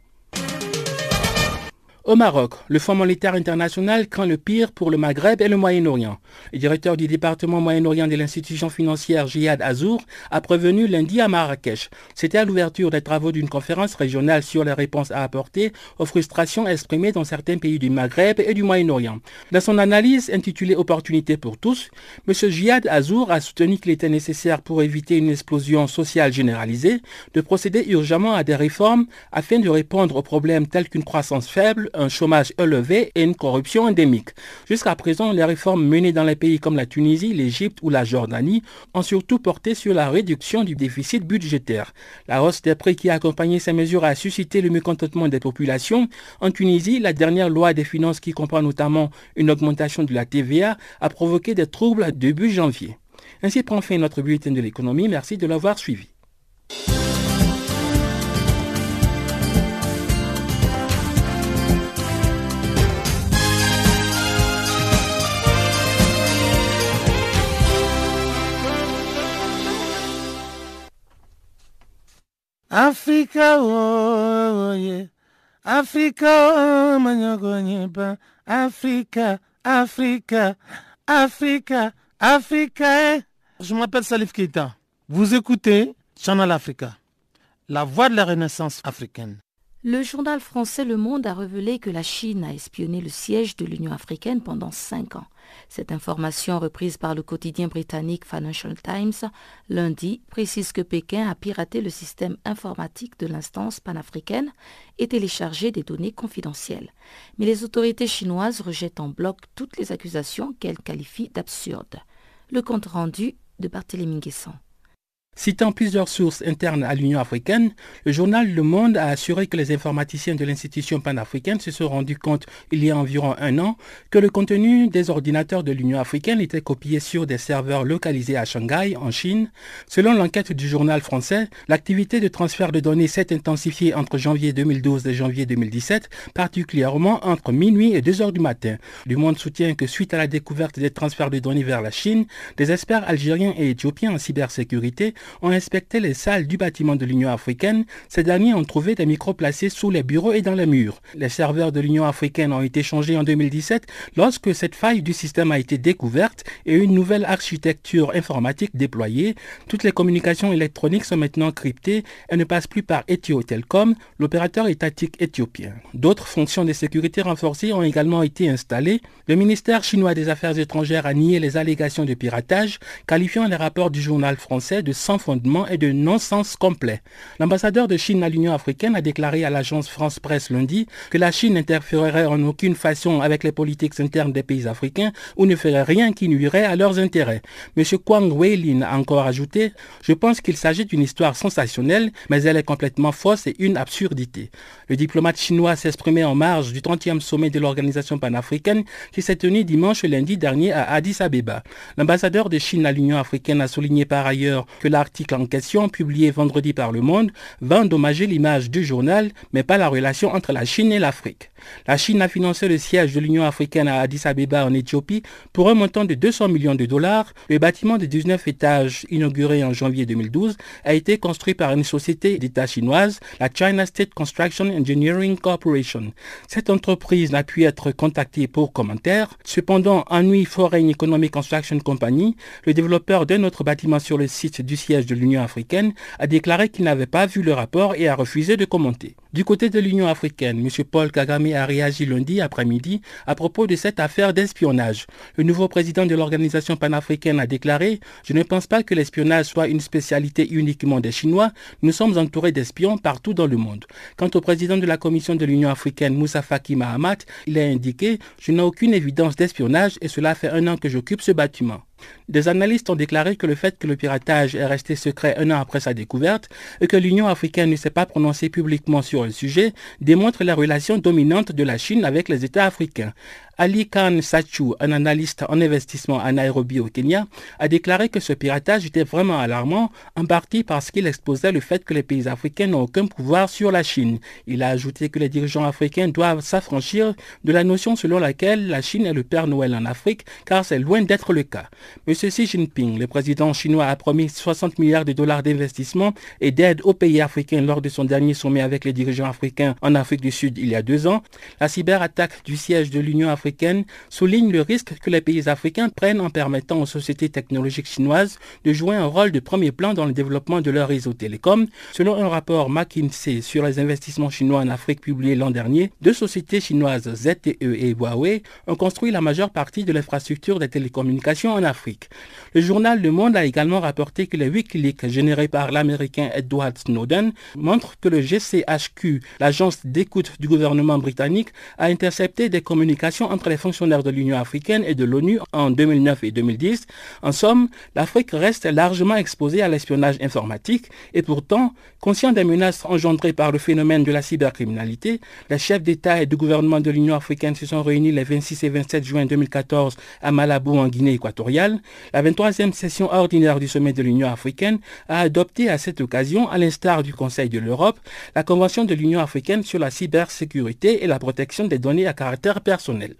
Au Maroc, le Fonds monétaire international craint le pire pour le Maghreb et le Moyen-Orient. Le directeur du département Moyen-Orient de l'institution financière Jihad Azour a prévenu lundi à Marrakech. C'était à l'ouverture des travaux d'une conférence régionale sur les réponses à apporter aux frustrations exprimées dans certains pays du Maghreb et du Moyen-Orient. Dans son analyse intitulée Opportunités pour tous, M. Jihad Azour a soutenu qu'il était nécessaire pour éviter une explosion sociale généralisée de procéder urgemment à des réformes afin de répondre aux problèmes tels qu'une croissance faible, un chômage élevé et une corruption endémique. Jusqu'à présent, les réformes menées dans les pays comme la Tunisie, l'Égypte ou la Jordanie ont surtout porté sur la réduction du déficit budgétaire. La hausse des prix qui a accompagné ces mesures a suscité le mécontentement des populations. En Tunisie, la dernière loi des finances qui comprend notamment une augmentation de la TVA a provoqué des troubles début janvier. Ainsi prend fin notre bulletin de l'économie. Merci de l'avoir suivi. Africa oye, Africa manyogonyiba, Africa, Africa, Africa, Africa. Je m'appelle Salif Keita. Vous écoutez Channel Africa, la voix de la renaissance africaine. Le journal français Le Monde a révélé que la Chine a espionné le siège de l'Union africaine pendant cinq ans. Cette information, reprise par le quotidien britannique Financial Times lundi, précise que Pékin a piraté le système informatique de l'instance panafricaine et téléchargé des données confidentielles. Mais les autorités chinoises rejettent en bloc toutes les accusations qu'elles qualifient d'absurdes. Le compte rendu de Barthélémy Guessant. Citant plusieurs sources internes à l'Union africaine, le journal Le Monde a assuré que les informaticiens de l'institution panafricaine se sont rendus compte il y a environ un an que le contenu des ordinateurs de l'Union africaine était copié sur des serveurs localisés à Shanghai, en Chine. Selon l'enquête du journal français, l'activité de transfert de données s'est intensifiée entre janvier 2012 et janvier 2017, particulièrement entre minuit et 2 heures du matin. Le Monde soutient que suite à la découverte des transferts de données vers la Chine, des experts algériens et éthiopiens en cybersécurité ont inspecté les salles du bâtiment de l'Union africaine. Ces derniers ont trouvé des micros placés sous les bureaux et dans les murs. Les serveurs de l'Union africaine ont été changés en 2017 lorsque cette faille du système a été découverte et une nouvelle architecture informatique déployée. Toutes les communications électroniques sont maintenant cryptées et ne passent plus par Ethio Telecom, l'opérateur étatique éthiopien. D'autres fonctions de sécurité renforcées ont également été installées. Le ministère chinois des Affaires étrangères a nié les allégations de piratage, qualifiant les rapports du journal français de fondement et de non-sens complet. L'ambassadeur de Chine à l'Union africaine a déclaré à l'agence France Presse lundi que la Chine n'interférerait en aucune façon avec les politiques internes des pays africains ou ne ferait rien qui nuirait à leurs intérêts. M. Kwang Weilin a encore ajouté Je pense qu'il s'agit d'une histoire sensationnelle, mais elle est complètement fausse et une absurdité. Le diplomate chinois s'exprimait en marge du 30e sommet de l'organisation panafricaine qui s'est tenu dimanche et lundi dernier à Addis Abeba. L'ambassadeur de Chine à l'Union africaine a souligné par ailleurs que l'article en question, publié vendredi par Le Monde, va endommager l'image du journal, mais pas la relation entre la Chine et l'Afrique. La Chine a financé le siège de l'Union africaine à Addis Abeba en Éthiopie pour un montant de 200 millions de dollars. Le bâtiment de 19 étages, inauguré en janvier 2012, a été construit par une société d'État chinoise, la China State Construction Engineering Corporation. Cette entreprise n'a pu être contactée pour commentaire. Cependant, Anhui Foreign Economic Construction Company, le développeur d'un autre bâtiment sur le site du siège de l'Union africaine, a déclaré qu'il n'avait pas vu le rapport et a refusé de commenter. Du côté de l'Union africaine, M. Paul Kagame a réagi lundi après-midi à propos de cette affaire d'espionnage. Le nouveau président de l'organisation panafricaine a déclaré Je ne pense pas que l'espionnage soit une spécialité uniquement des Chinois. Nous sommes entourés d'espions partout dans le monde. Quant au président de la Commission de l'Union africaine, Moussa Faki Mahamat, il a indiqué Je n'ai aucune évidence d'espionnage et cela fait un an que j'occupe ce bâtiment. Des analystes ont déclaré que le fait que le piratage est resté secret un an après sa découverte et que l'Union africaine ne s'est pas prononcée publiquement sur le sujet démontre la relation dominante de la Chine avec les États africains. Ali Khan Sachu, un analyste en investissement à Nairobi au Kenya, a déclaré que ce piratage était vraiment alarmant, en partie parce qu'il exposait le fait que les pays africains n'ont aucun pouvoir sur la Chine. Il a ajouté que les dirigeants africains doivent s'affranchir de la notion selon laquelle la Chine est le Père Noël en Afrique, car c'est loin d'être le cas. M. Xi Jinping, le président chinois, a promis 60 milliards de dollars d'investissement et d'aide aux pays africains lors de son dernier sommet avec les dirigeants africains en Afrique du Sud il y a deux ans. La cyberattaque du siège de l'Union africaine souligne le risque que les pays africains prennent en permettant aux sociétés technologiques chinoises de jouer un rôle de premier plan dans le développement de leur réseau télécom. Selon un rapport McKinsey sur les investissements chinois en Afrique publié l'an dernier, deux sociétés chinoises ZTE et Huawei ont construit la majeure partie de l'infrastructure des télécommunications en Afrique. Le journal Le Monde a également rapporté que les Wikileaks générés par l'américain Edward Snowden montrent que le GCHQ, l'agence d'écoute du gouvernement britannique, a intercepté des communications entre les fonctionnaires de l'Union africaine et de l'ONU en 2009 et 2010. En somme, l'Afrique reste largement exposée à l'espionnage informatique et pourtant, conscient des menaces engendrées par le phénomène de la cybercriminalité, les chefs d'État et de gouvernement de l'Union africaine se sont réunis les 26 et 27 juin 2014 à Malabo en Guinée équatoriale. La 23e session ordinaire du sommet de l'Union africaine a adopté à cette occasion, à l'instar du Conseil de l'Europe, la Convention de l'Union africaine sur la cybersécurité et la protection des données à caractère personnel.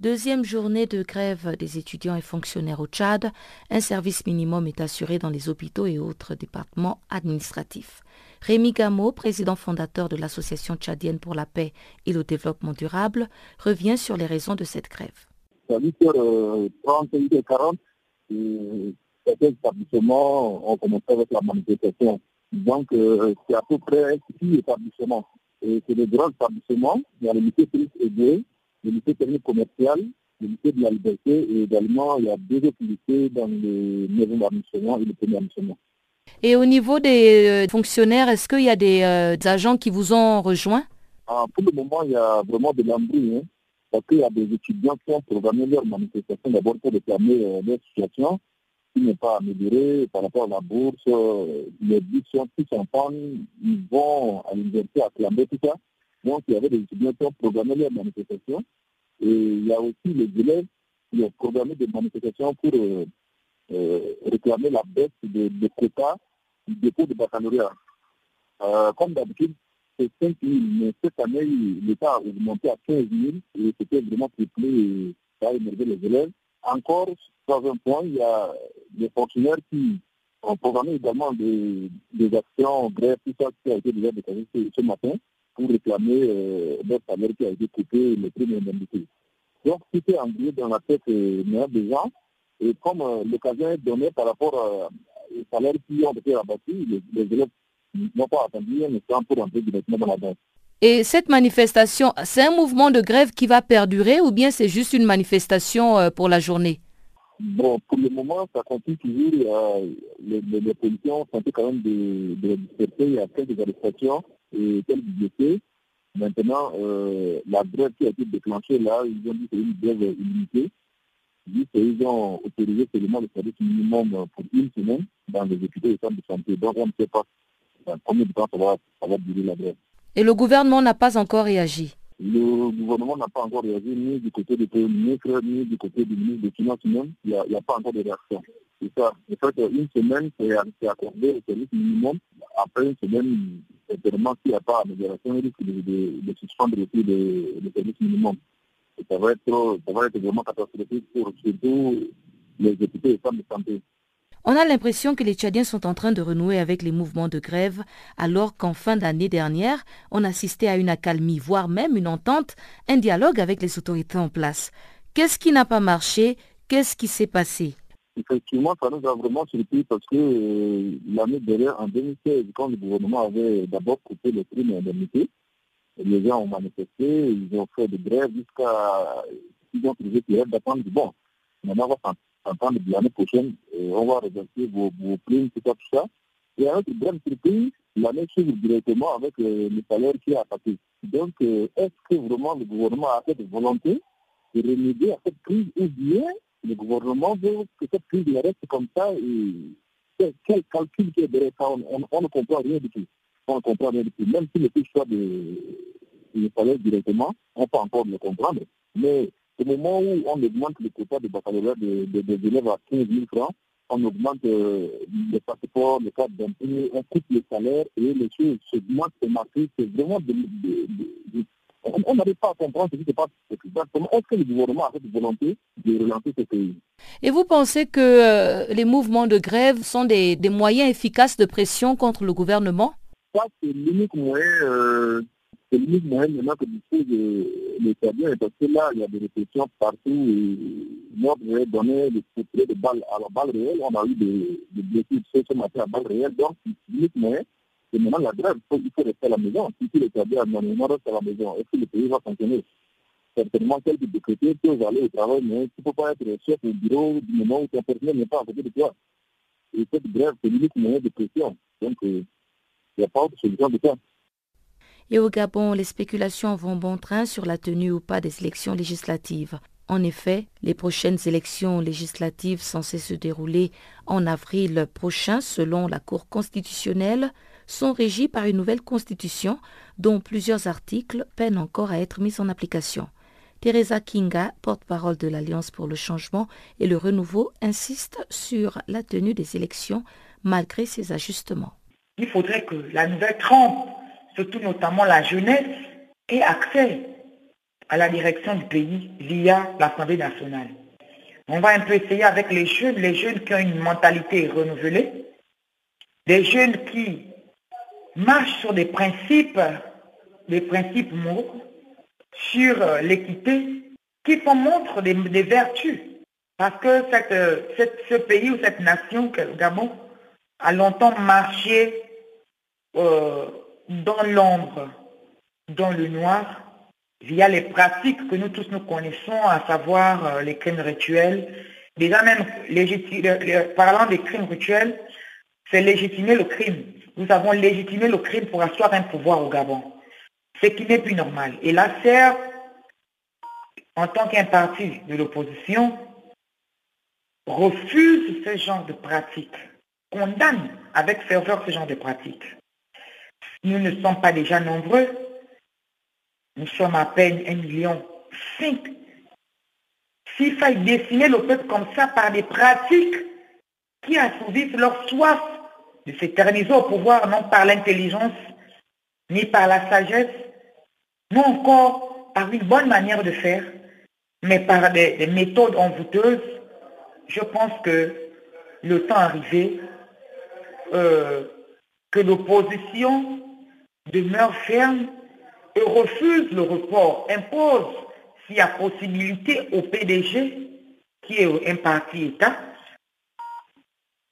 Deuxième journée de grève des étudiants et fonctionnaires au Tchad. Un service minimum est assuré dans les hôpitaux et autres départements administratifs. Rémi Gameau, président fondateur de l'Association tchadienne pour la paix et le développement durable, revient sur les raisons de cette grève. À 8h30 et 40 certains établissements ont commencé avec la manifestation. Donc, c'est à peu près 6 établissements. Et c'est des grands établissements. Il y a le lycée Aigué, le lycée technique commercial, le lycée de la liberté et également il y a deux autres lycées dans le 9e arrondissement et le 1er arrondissement. Et au niveau des fonctionnaires, est-ce qu'il y a des, euh, agents qui vous ont rejoint? Ah, Pour le moment, il y a vraiment de l'embrouille. Hein, parce qu'il y a des étudiants qui ont programmé leur manifestation d'abord pour réclamer euh, leur situation qui n'est pas améliorée par rapport à la bourse. Euh, les bus sont tous en panne, ils vont à l'université acclamer tout ça. Donc, il y avait des étudiants qui ont programmé leur manifestation. Et il y a aussi les élèves qui ont programmé des manifestations pour euh, euh, réclamer la baisse des de quotas du dépôt de baccalauréat. Euh, comme d'habitude, c'est 5 000, mais cette année, l'État a augmenté à 15 000 et c'était vraiment triplé et ça a énervé les élèves. Encore, troisième point, il y a des fonctionnaires qui ont programmé également des, des actions grèves, tout ça qui a été déjà déclaré ce matin pour réclamer euh, salaire qui a été coupé, le prix d'indemnité. Donc, tout est englué dans la tête euh, des gens. Et comme euh, l'occasion est donnée par rapport aux salaires qui ont été rabattus, les, élèves n'ont pas attendu un instant pour entrer directement dans la danse. Et cette manifestation, c'est un mouvement de grève qui va perdurer ou bien c'est juste une manifestation euh, pour la journée? Bon, pour le moment, ça continue toujours. Euh, les, les, policiers ont quand même de, de disperser. Il y a quelques arrestations et quelques blessés. Maintenant, euh, la grève qui a été déclenchée là, ils ont dit que c'est une grève illimitée. Ils ont autorisé seulement le service minimum pour une semaine dans les hôpitaux et centres de santé. Donc, on ne sait pas combien de temps ça va, ça durer la grève. Et le gouvernement n'a pas encore réagi Le gouvernement n'a pas encore réagi ni du côté du Premier ministre, ni du côté du ministre des Finances même. Il n'y a, pas encore de réaction. C'est ça. Le fait qu'une semaine, c'est accordé au service minimum. Après une semaine, certainement, s'il n'y a pas d'amélioration, il risque de, de, de suspendre le, le service minimum. Et ça va être, vraiment catastrophique pour surtout les députés et femmes de santé. On a l'impression que les Tchadiens sont en train de renouer avec les mouvements de grève, alors qu'en fin d'année dernière, on assistait à une accalmie, voire même une entente, un dialogue avec les autorités en place. Qu'est-ce qui n'a pas marché? Qu'est-ce qui s'est passé? Effectivement, ça nous a vraiment surpris parce que euh, l'année dernière, en 2016, quand le gouvernement avait d'abord coupé les primes d'indemnité, les gens ont manifesté, ils ont fait des grèves jusqu'à... Ils ont trouvé qu'il d'attendre. Bon, maintenant, on va s'entendre l'année prochaine, et on va reverser vos, vos primes, tout ça, tout ça. Et avec une grande surprise, l'année suivre directement avec le, le, salaire qui est attaqué. Donc, euh, est-ce que vraiment le gouvernement a cette volonté de remédier à cette crise ou bien le gouvernement veut que cette crise reste comme ça et quel, quel calcul qui est derrière ça on, on, ne comprend rien du tout. On ne comprend rien du tout. Même si le choix de, de salaire directement, on peut encore le comprendre. Mais Au moment où on augmente le quota de baccalauréat des de, élèves à 15 000 francs, on augmente euh, les passeports, le cadre d'impôt, on coupe les salaires et les choses se demandent au marché. C'est vraiment de, on n'arrive pas à comprendre ce qui se passe exactement. Est-ce que le gouvernement a cette volonté de relancer ce pays? Et vous pensez que euh, les mouvements de grève sont des, des, moyens efficaces de pression contre le gouvernement? Ça, c'est l'unique moyen, euh, c'est l'unique moyen maintenant que dispose l'État parce que là, il y a des répressions partout. Moi, je donner des coups de balles à la balle réelle. On a eu des, des blessures ce matin à balle réelle. Donc, c'est moyen et maintenant, la grève, il faut, rester à la maison. Si les établis anonymement restent à la maison, est-ce que le pays va fonctionner? Certainement, quelques décrétés peuvent aller au travail, mais tu ne peux pas être chef au bureau du moment où ton personnel n'est pas à côté de toi. Et cette grève, c'est l'unique moyen de pression. Donc, euh, il n'y a pas autre solution de ça. Et au Gabon, les spéculations vont bon train sur la tenue ou pas des élections législatives. En effet, les prochaines élections législatives censées se dérouler en avril prochain, selon la Cour constitutionnelle, sont régis par une nouvelle constitution dont plusieurs articles peinent encore à être mis en application. Teresa Kinga, porte-parole de l'Alliance pour le changement et le renouveau, insiste sur la tenue des élections malgré ces ajustements. Il faudrait que la nouvelle trempe, surtout notamment la jeunesse, ait accès à la direction du pays via l'Assemblée nationale. On va un peu essayer avec les jeunes, les jeunes qui ont une mentalité renouvelée, des jeunes qui marche sur des principes, des principes moraux, sur euh, l'équité, qui font montre des, vertus. Parce que ce pays ou cette nation, le Gabon, a longtemps marché euh, dans l'ombre, dans le noir, via les pratiques que nous tous nous connaissons, à savoir euh, les crimes rituels. Déjà même, parlant des crimes rituels, c'est légitimer le crime nous avons légitimé le crime pour asseoir un pouvoir au Gabon, ce qui n'est plus normal. Et la CER, en tant qu'un parti de l'opposition, refuse ce genre de pratique, condamne avec ferveur ce genre de pratique. Nous ne sommes pas déjà nombreux, nous sommes à peine un million cinq. S'il fallait dessiner le peuple comme ça par des pratiques qui assouvissent leur soif de s'éterniser au pouvoir non par l'intelligence, ni par la sagesse, non encore par une bonne manière de faire, mais par des, méthodes envoûteuses, je pense que le temps arrivé euh, que l'opposition demeure ferme et refuse le report, impose, s'il y a possibilité au PDG, qui est un parti État,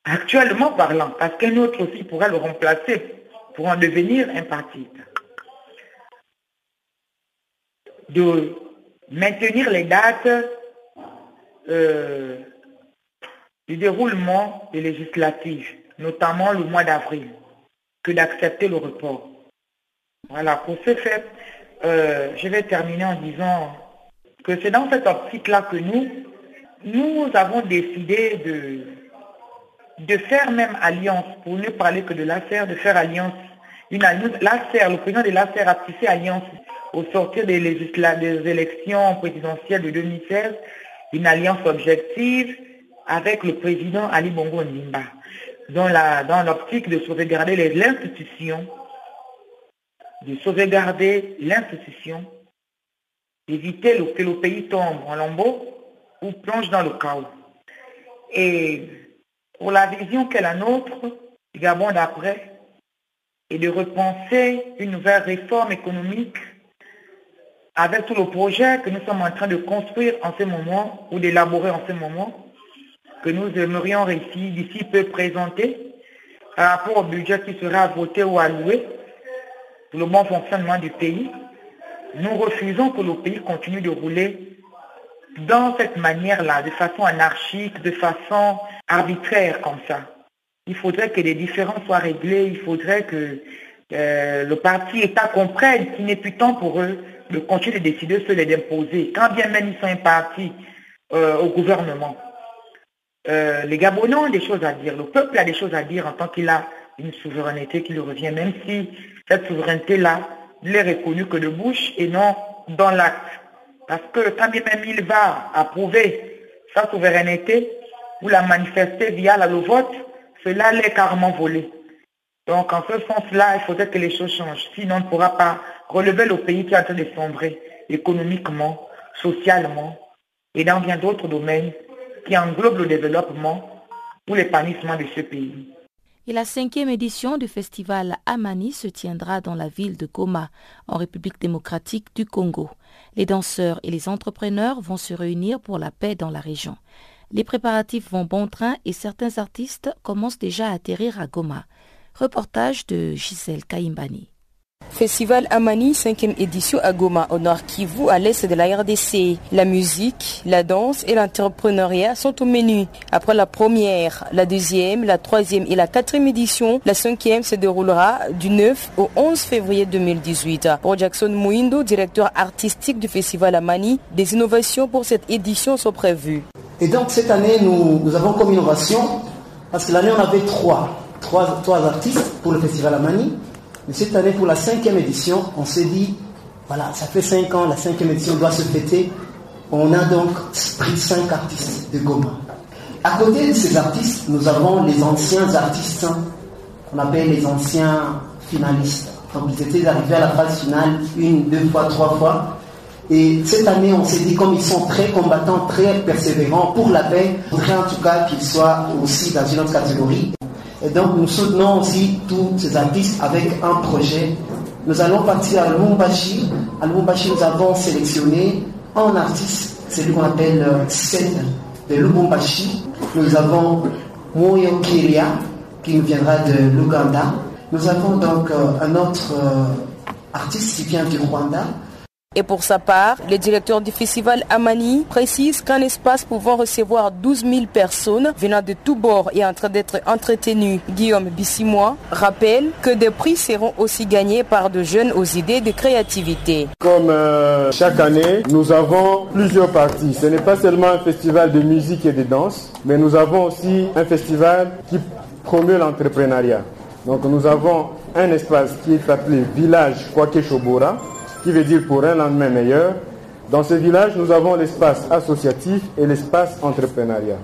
Actuellement parlant, parce qu'un autre aussi pourra le remplacer pour en devenir un parti. De maintenir les dates euh, du déroulement des législatives, notamment le mois d'avril, que d'accepter le report. Voilà, pour ce fait, euh, je vais terminer en disant que c'est dans cette optique-là que nous, nous avons décidé de de faire même alliance, pour ne parler que de l'ACER, de faire alliance. Une alliance l'ACER, le président de l'ACER a tissé alliance au sortir des, des élections présidentielles de 2016, une alliance objective avec le président Ali Bongo Ndimba, dans l'optique de sauvegarder l'institution, de sauvegarder l'institution, d'éviter que le pays tombe en lambeaux ou plonge dans le chaos. Et pour la vision qu'est la nôtre du Gabon d'après et de repenser une nouvelle réforme économique avec tout le projet que nous sommes en train de construire en ce moment ou d'élaborer en ce moment, que nous aimerions réussir d'ici peu présenter par rapport au budget qui sera voté ou alloué pour le bon fonctionnement du pays. Nous refusons que le pays continue de rouler dans cette manière-là, de façon anarchique, de façon arbitraire comme ça. Il faudrait que les différends soient réglés, il faudrait que euh, le parti État comprenne qu'il n'est plus temps pour eux de continuer de décider sur les d'imposer, quand bien même ils sont un parti euh, au gouvernement. Euh, les Gabonais ont des choses à dire, le peuple a des choses à dire en tant qu'il a une souveraineté qui lui revient, même si cette souveraineté-là ne l'est reconnue que de bouche et non dans l'acte. Parce que quand bien même il va approuver sa souveraineté ou la manifester via le vote, cela l'est carrément volé. Donc en ce sens-là, il faudrait que les choses changent. Sinon, on ne pourra pas relever le pays qui est en train de sombrer économiquement, socialement et dans bien d'autres domaines qui englobent le développement ou l'épanouissement de ce pays. Et la cinquième édition du festival Amani se tiendra dans la ville de Goma, en République démocratique du Congo. Les danseurs et les entrepreneurs vont se réunir pour la paix dans la région. Les préparatifs vont bon train et certains artistes commencent déjà à atterrir à Goma. Reportage de Gisèle Kaimbani. Festival Amani, 5e édition à Goma, au nord Kivu, à l'est de la RDC. La musique, la danse et l'entrepreneuriat sont au menu. Après la première, la deuxième, la troisième et la quatrième édition, la cinquième se déroulera du 9 au 11 février 2018. Pour Jackson Mouindo, directeur artistique du Festival Amani, des innovations pour cette édition sont prévues. Et donc cette année, nous, avons comme innovation, parce que l'année on avait trois, trois artistes pour le Festival Amani. Mais cette année, pour la cinquième édition, on s'est dit, voilà, ça fait cinq ans, la cinquième édition doit se fêter. On a donc pris cinq artistes de Goma. À côté de ces artistes, nous avons les anciens artistes qu'on appelle les anciens finalistes. Donc ils étaient arrivés à la phase finale une, deux fois, trois fois. Et cette année, on s'est dit, comme ils sont très combattants, très persévérants pour la paix, on voudrait en tout cas qu'ils soient aussi dans une autre catégorie. Et donc nous soutenons aussi tous ces artistes avec un projet. Nous allons partir à Lubumbashi. À Lubumbashi, nous avons sélectionné un artiste, celui qu'on appelle Seth de Lubumbashi. Nous avons Moyo Kiria qui nous viendra de l'Ouganda. Nous avons donc un autre artiste qui vient du Rwanda. Et pour sa part, le directeur du festival Amani précise qu'un espace pouvant recevoir 12 000 personnes venant de tous bords et en train d'être entretenu, Guillaume Bissimois, rappelle que des prix seront aussi gagnés par de jeunes aux idées de créativité. Comme euh, chaque année, nous avons plusieurs parties. Ce n'est pas seulement un festival de musique et de danse, mais nous avons aussi un festival qui promeut l'entrepreneuriat. Donc nous avons un espace qui est appelé Village Kwake Shobora, qui veut dire pour un lendemain meilleur. Dans ce village, nous avons l'espace associatif et l'espace entrepreneuriat.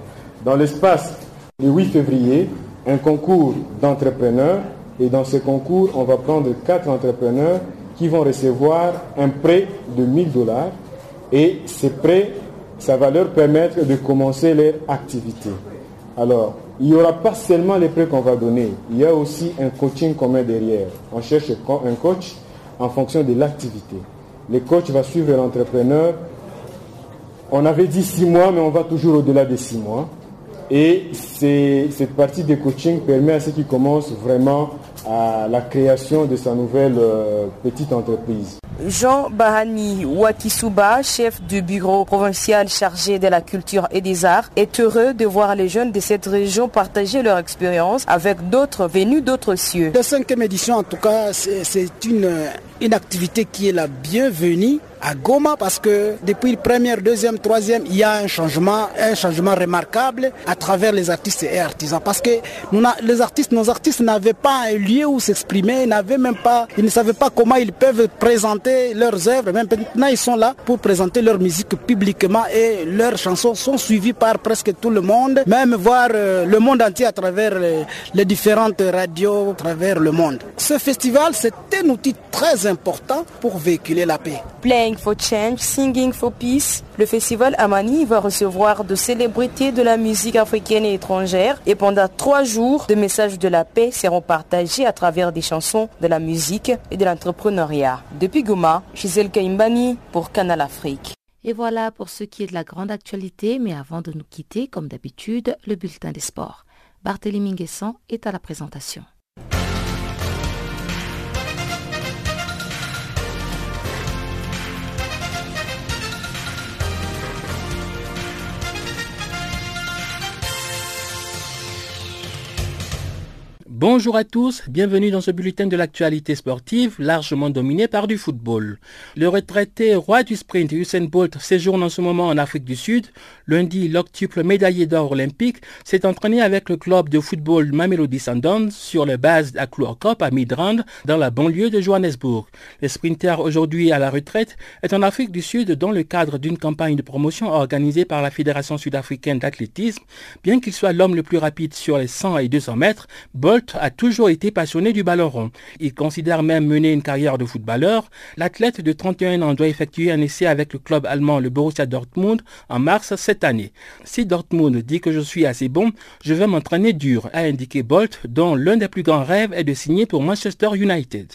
Dans l'espace, le 8 février, un concours d'entrepreneurs. Et dans ce concours, on va prendre quatre entrepreneurs qui vont recevoir un prêt de 1000 dollars. Et ces prêts, ça va leur permettre de commencer leur activité. Alors, il n'y aura pas seulement les prêts qu'on va donner, il y a aussi un coaching commun derrière. On cherche un coach en fonction de l'activité. Le coach va suivre l'entrepreneur. On avait dit six mois, mais on va toujours au-delà de six mois. Et cette partie de coaching permet à ceux qui commencent vraiment à la création de sa nouvelle euh, petite entreprise. Jean Bahani Wakisuba, chef du bureau provincial chargé de la culture et des arts, est heureux de voir les jeunes de cette région partager leur expérience avec d'autres venus d'autres cieux. La cinquième édition, en tout cas, c'est une, une activité qui est la bienvenue à Goma parce que depuis première, deuxième, troisième, il y a un changement, un changement remarquable à travers les artistes et artisans. Parce que nous, les artistes, nos artistes n'avaient pas un lieu où s'exprimer, n'avaient même pas, ils ne savaient pas comment ils peuvent présenter leurs œuvres. Même maintenant, ils sont là pour présenter leur musique publiquement et leurs chansons sont suivies par presque tout le monde, même voir le monde entier à travers les, les différentes radios à travers le monde. Ce festival, c'est un outil très important pour véhiculer la paix. For Change, Singing for Peace, le festival Amani va recevoir de célébrités de la musique africaine et étrangère et pendant trois jours, des messages de la paix seront partagés à travers des chansons, de la musique et de l'entrepreneuriat. Depuis Goma, Gisèle Kaimbani pour Canal Afrique. Et voilà pour ce qui est de la grande actualité, mais avant de nous quitter, comme d'habitude, le bulletin des sports. Barthélémy Nguessan est à la présentation. Bonjour à tous, bienvenue dans ce bulletin de l'actualité sportive largement dominé par du football. Le retraité roi du sprint Usain Bolt séjourne en ce moment en Afrique du Sud. Lundi, l'octuple médaillé d'or olympique s'est entraîné avec le club de football Mamelody Sundowns sur la base à Cop à Midrand dans la banlieue de Johannesburg. Le sprinter aujourd'hui à la retraite est en Afrique du Sud dans le cadre d'une campagne de promotion organisée par la Fédération sud-africaine d'athlétisme. Bien qu'il soit l'homme le plus rapide sur les 100 et 200 mètres, Bolt a toujours été passionné du ballon rond. Il considère même mener une carrière de footballeur. L'athlète de 31 ans doit effectuer un essai avec le club allemand le Borussia Dortmund en mars cette année. Si Dortmund dit que je suis assez bon, je vais m'entraîner dur, a indiqué Bolt, dont l'un des plus grands rêves est de signer pour Manchester United.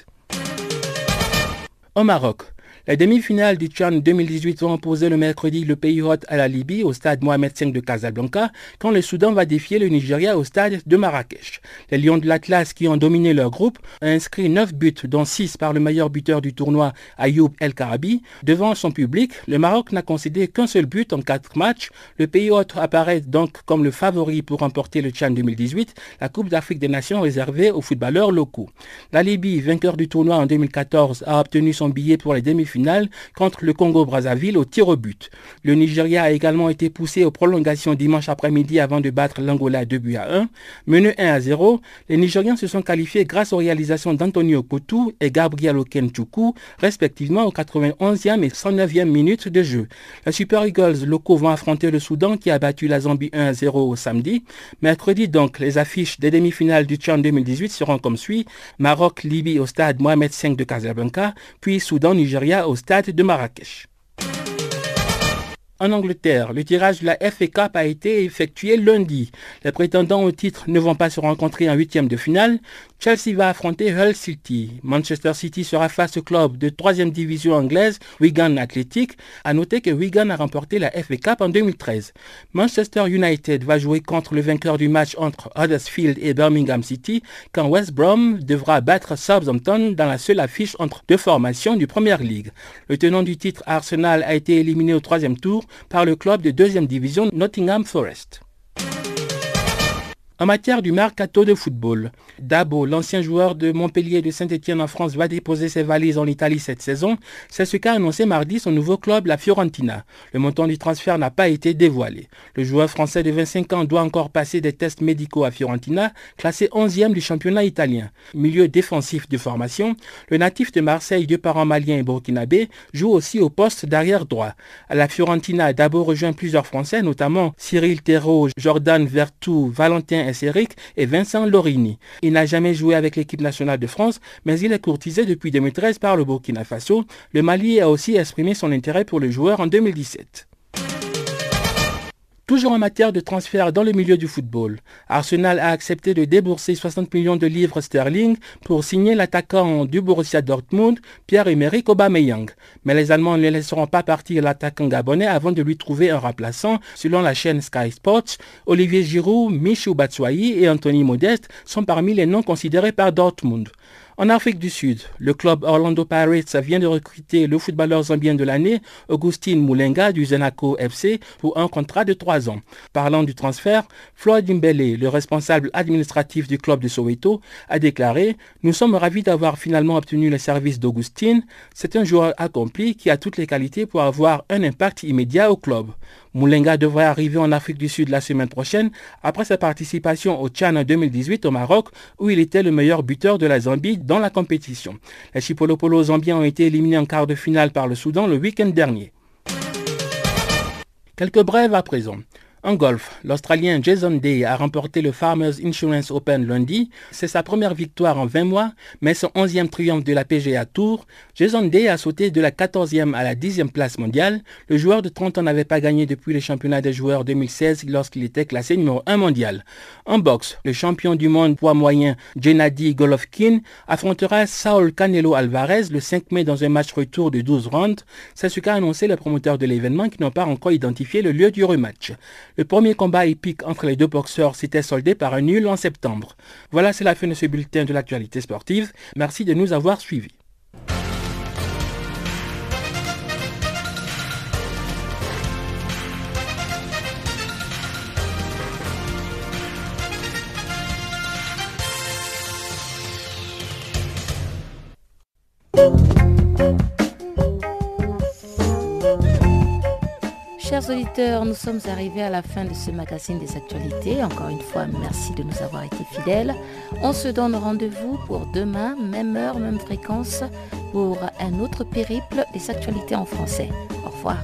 Au Maroc, les demi-finales du Tchad 2018 vont opposer le mercredi le pays hôte à la Libye au stade Mohamed V de Casablanca, quand le Soudan va défier le Nigeria au stade de Marrakech. Les Lions de l'Atlas, qui ont dominé leur groupe, ont inscrit 9 buts, dont 6 par le meilleur buteur du tournoi, Ayoub El Karabi. Devant son public, le Maroc n'a concédé qu'un seul but en 4 matchs. Le pays hôte apparaît donc comme le favori pour remporter le Tchad 2018, la Coupe d'Afrique des Nations réservée aux footballeurs locaux. La Libye, vainqueur du tournoi en 2014, a obtenu son billet pour les demi-finales contre le Congo-Brazzaville au tir au but. Le Nigeria a également été poussé aux prolongations dimanche après-midi avant de battre l'Angola 2 buts à 1. Mené 1 à 0, les Nigérians se sont qualifiés grâce aux réalisations d'Antonio Kotou et Gabriel Okenchukwu, respectivement aux 91e et 109e minutes de jeu. Les Super Eagles locaux vont affronter le Soudan qui a battu la Zambie 1 à 0 au samedi. Mercredi donc, les affiches des demi-finales du Tchad 2018 seront comme suit. Maroc-Libye au stade Mohamed V de Casablanca, puis Soudan-Nigeria au stade de Marrakech. En Angleterre, le tirage de la FA Cup a été effectué lundi. Les prétendants au titre ne vont pas se rencontrer en huitième de finale. Chelsea va affronter Hull City. Manchester City sera face au club de troisième division anglaise, Wigan Athletic. À noter que Wigan a remporté la FA Cup en 2013. Manchester United va jouer contre le vainqueur du match entre Huddersfield et Birmingham City, quand West Brom devra battre Southampton dans la seule affiche entre deux formations du Premier League. Le tenant du titre Arsenal a été éliminé au troisième tour par le club de deuxième division Nottingham Forest. En matière du mercato de football, Dabo, l'ancien joueur de Montpellier de Saint-Etienne en France, va déposer ses valises en Italie cette saison. C'est ce qu'a annoncé mardi son nouveau club, la Fiorentina. Le montant du transfert n'a pas été dévoilé. Le joueur français de 25 ans doit encore passer des tests médicaux à Fiorentina, classé 11e du championnat italien. Milieu défensif de formation, le natif de Marseille, de parents maliens et burkinabés, joue aussi au poste d'arrière droit. À la Fiorentina, Dabo rejoint plusieurs Français, notamment Cyril Thérault, Jordan Vertou, Valentin et Vincent Lorini. Il n'a jamais joué avec l'équipe nationale de France, mais il est courtisé depuis 2013 par le Burkina Faso. Le Mali a aussi exprimé son intérêt pour le joueur en 2017. Toujours en matière de transfert dans le milieu du football, Arsenal a accepté de débourser 60 millions de livres sterling pour signer l'attaquant du Borussia Dortmund, Pierre-Emerick Aubameyang. Mais les Allemands ne laisseront pas partir l'attaquant gabonais avant de lui trouver un remplaçant. Selon la chaîne Sky Sports, Olivier Giroud, Michou Batshuayi et Anthony Modeste sont parmi les noms considérés par Dortmund. En Afrique du Sud, le club Orlando Pirates vient de recruter le footballeur zambien de l'année, Augustine Moulenga du Zenaco FC, pour un contrat de trois ans. Parlant du transfert, Floyd Mbele, le responsable administratif du club de Soweto, a déclaré « Nous sommes ravis d'avoir finalement obtenu le service d'Augustine. C'est un joueur accompli qui a toutes les qualités pour avoir un impact immédiat au club. Moulenga devrait arriver en Afrique du Sud la semaine prochaine après sa participation au Tchad en 2018 au Maroc où il était le meilleur buteur de la Zambie dans la compétition. Les Chipolopolo zambiens ont été éliminés en quart de finale par le Soudan le week-end dernier. Quelques brèves à présent. En golf, l'Australien Jason Day a remporté le Farmers Insurance Open lundi. C'est sa première victoire en 20 mois, mais son 11e triomphe de la PGA Tour. Jason Day a sauté de la 14e à la 10e place mondiale. Le joueur de 30 ans n'avait pas gagné depuis les championnats des joueurs 2016 lorsqu'il était classé numéro 1 mondial. En boxe, le champion du monde poids moyen Gennady Golovkin affrontera Saul Canelo Alvarez le 5 mai dans un match retour de 12 rounds. C'est ce qu'a annoncé le promoteur de l'événement qui n'ont pas encore identifié le lieu du rematch. Le premier combat épique entre les deux boxeurs s'était soldé par un nul en septembre. Voilà, c'est la fin de ce bulletin de l'actualité sportive. Merci de nous avoir suivis. Auditeurs, nous sommes arrivés à la fin de ce magazine des actualités. Encore une fois, merci de nous avoir été fidèles. On se donne rendez-vous pour demain, même heure, même fréquence, pour un autre périple des actualités en français. Au revoir.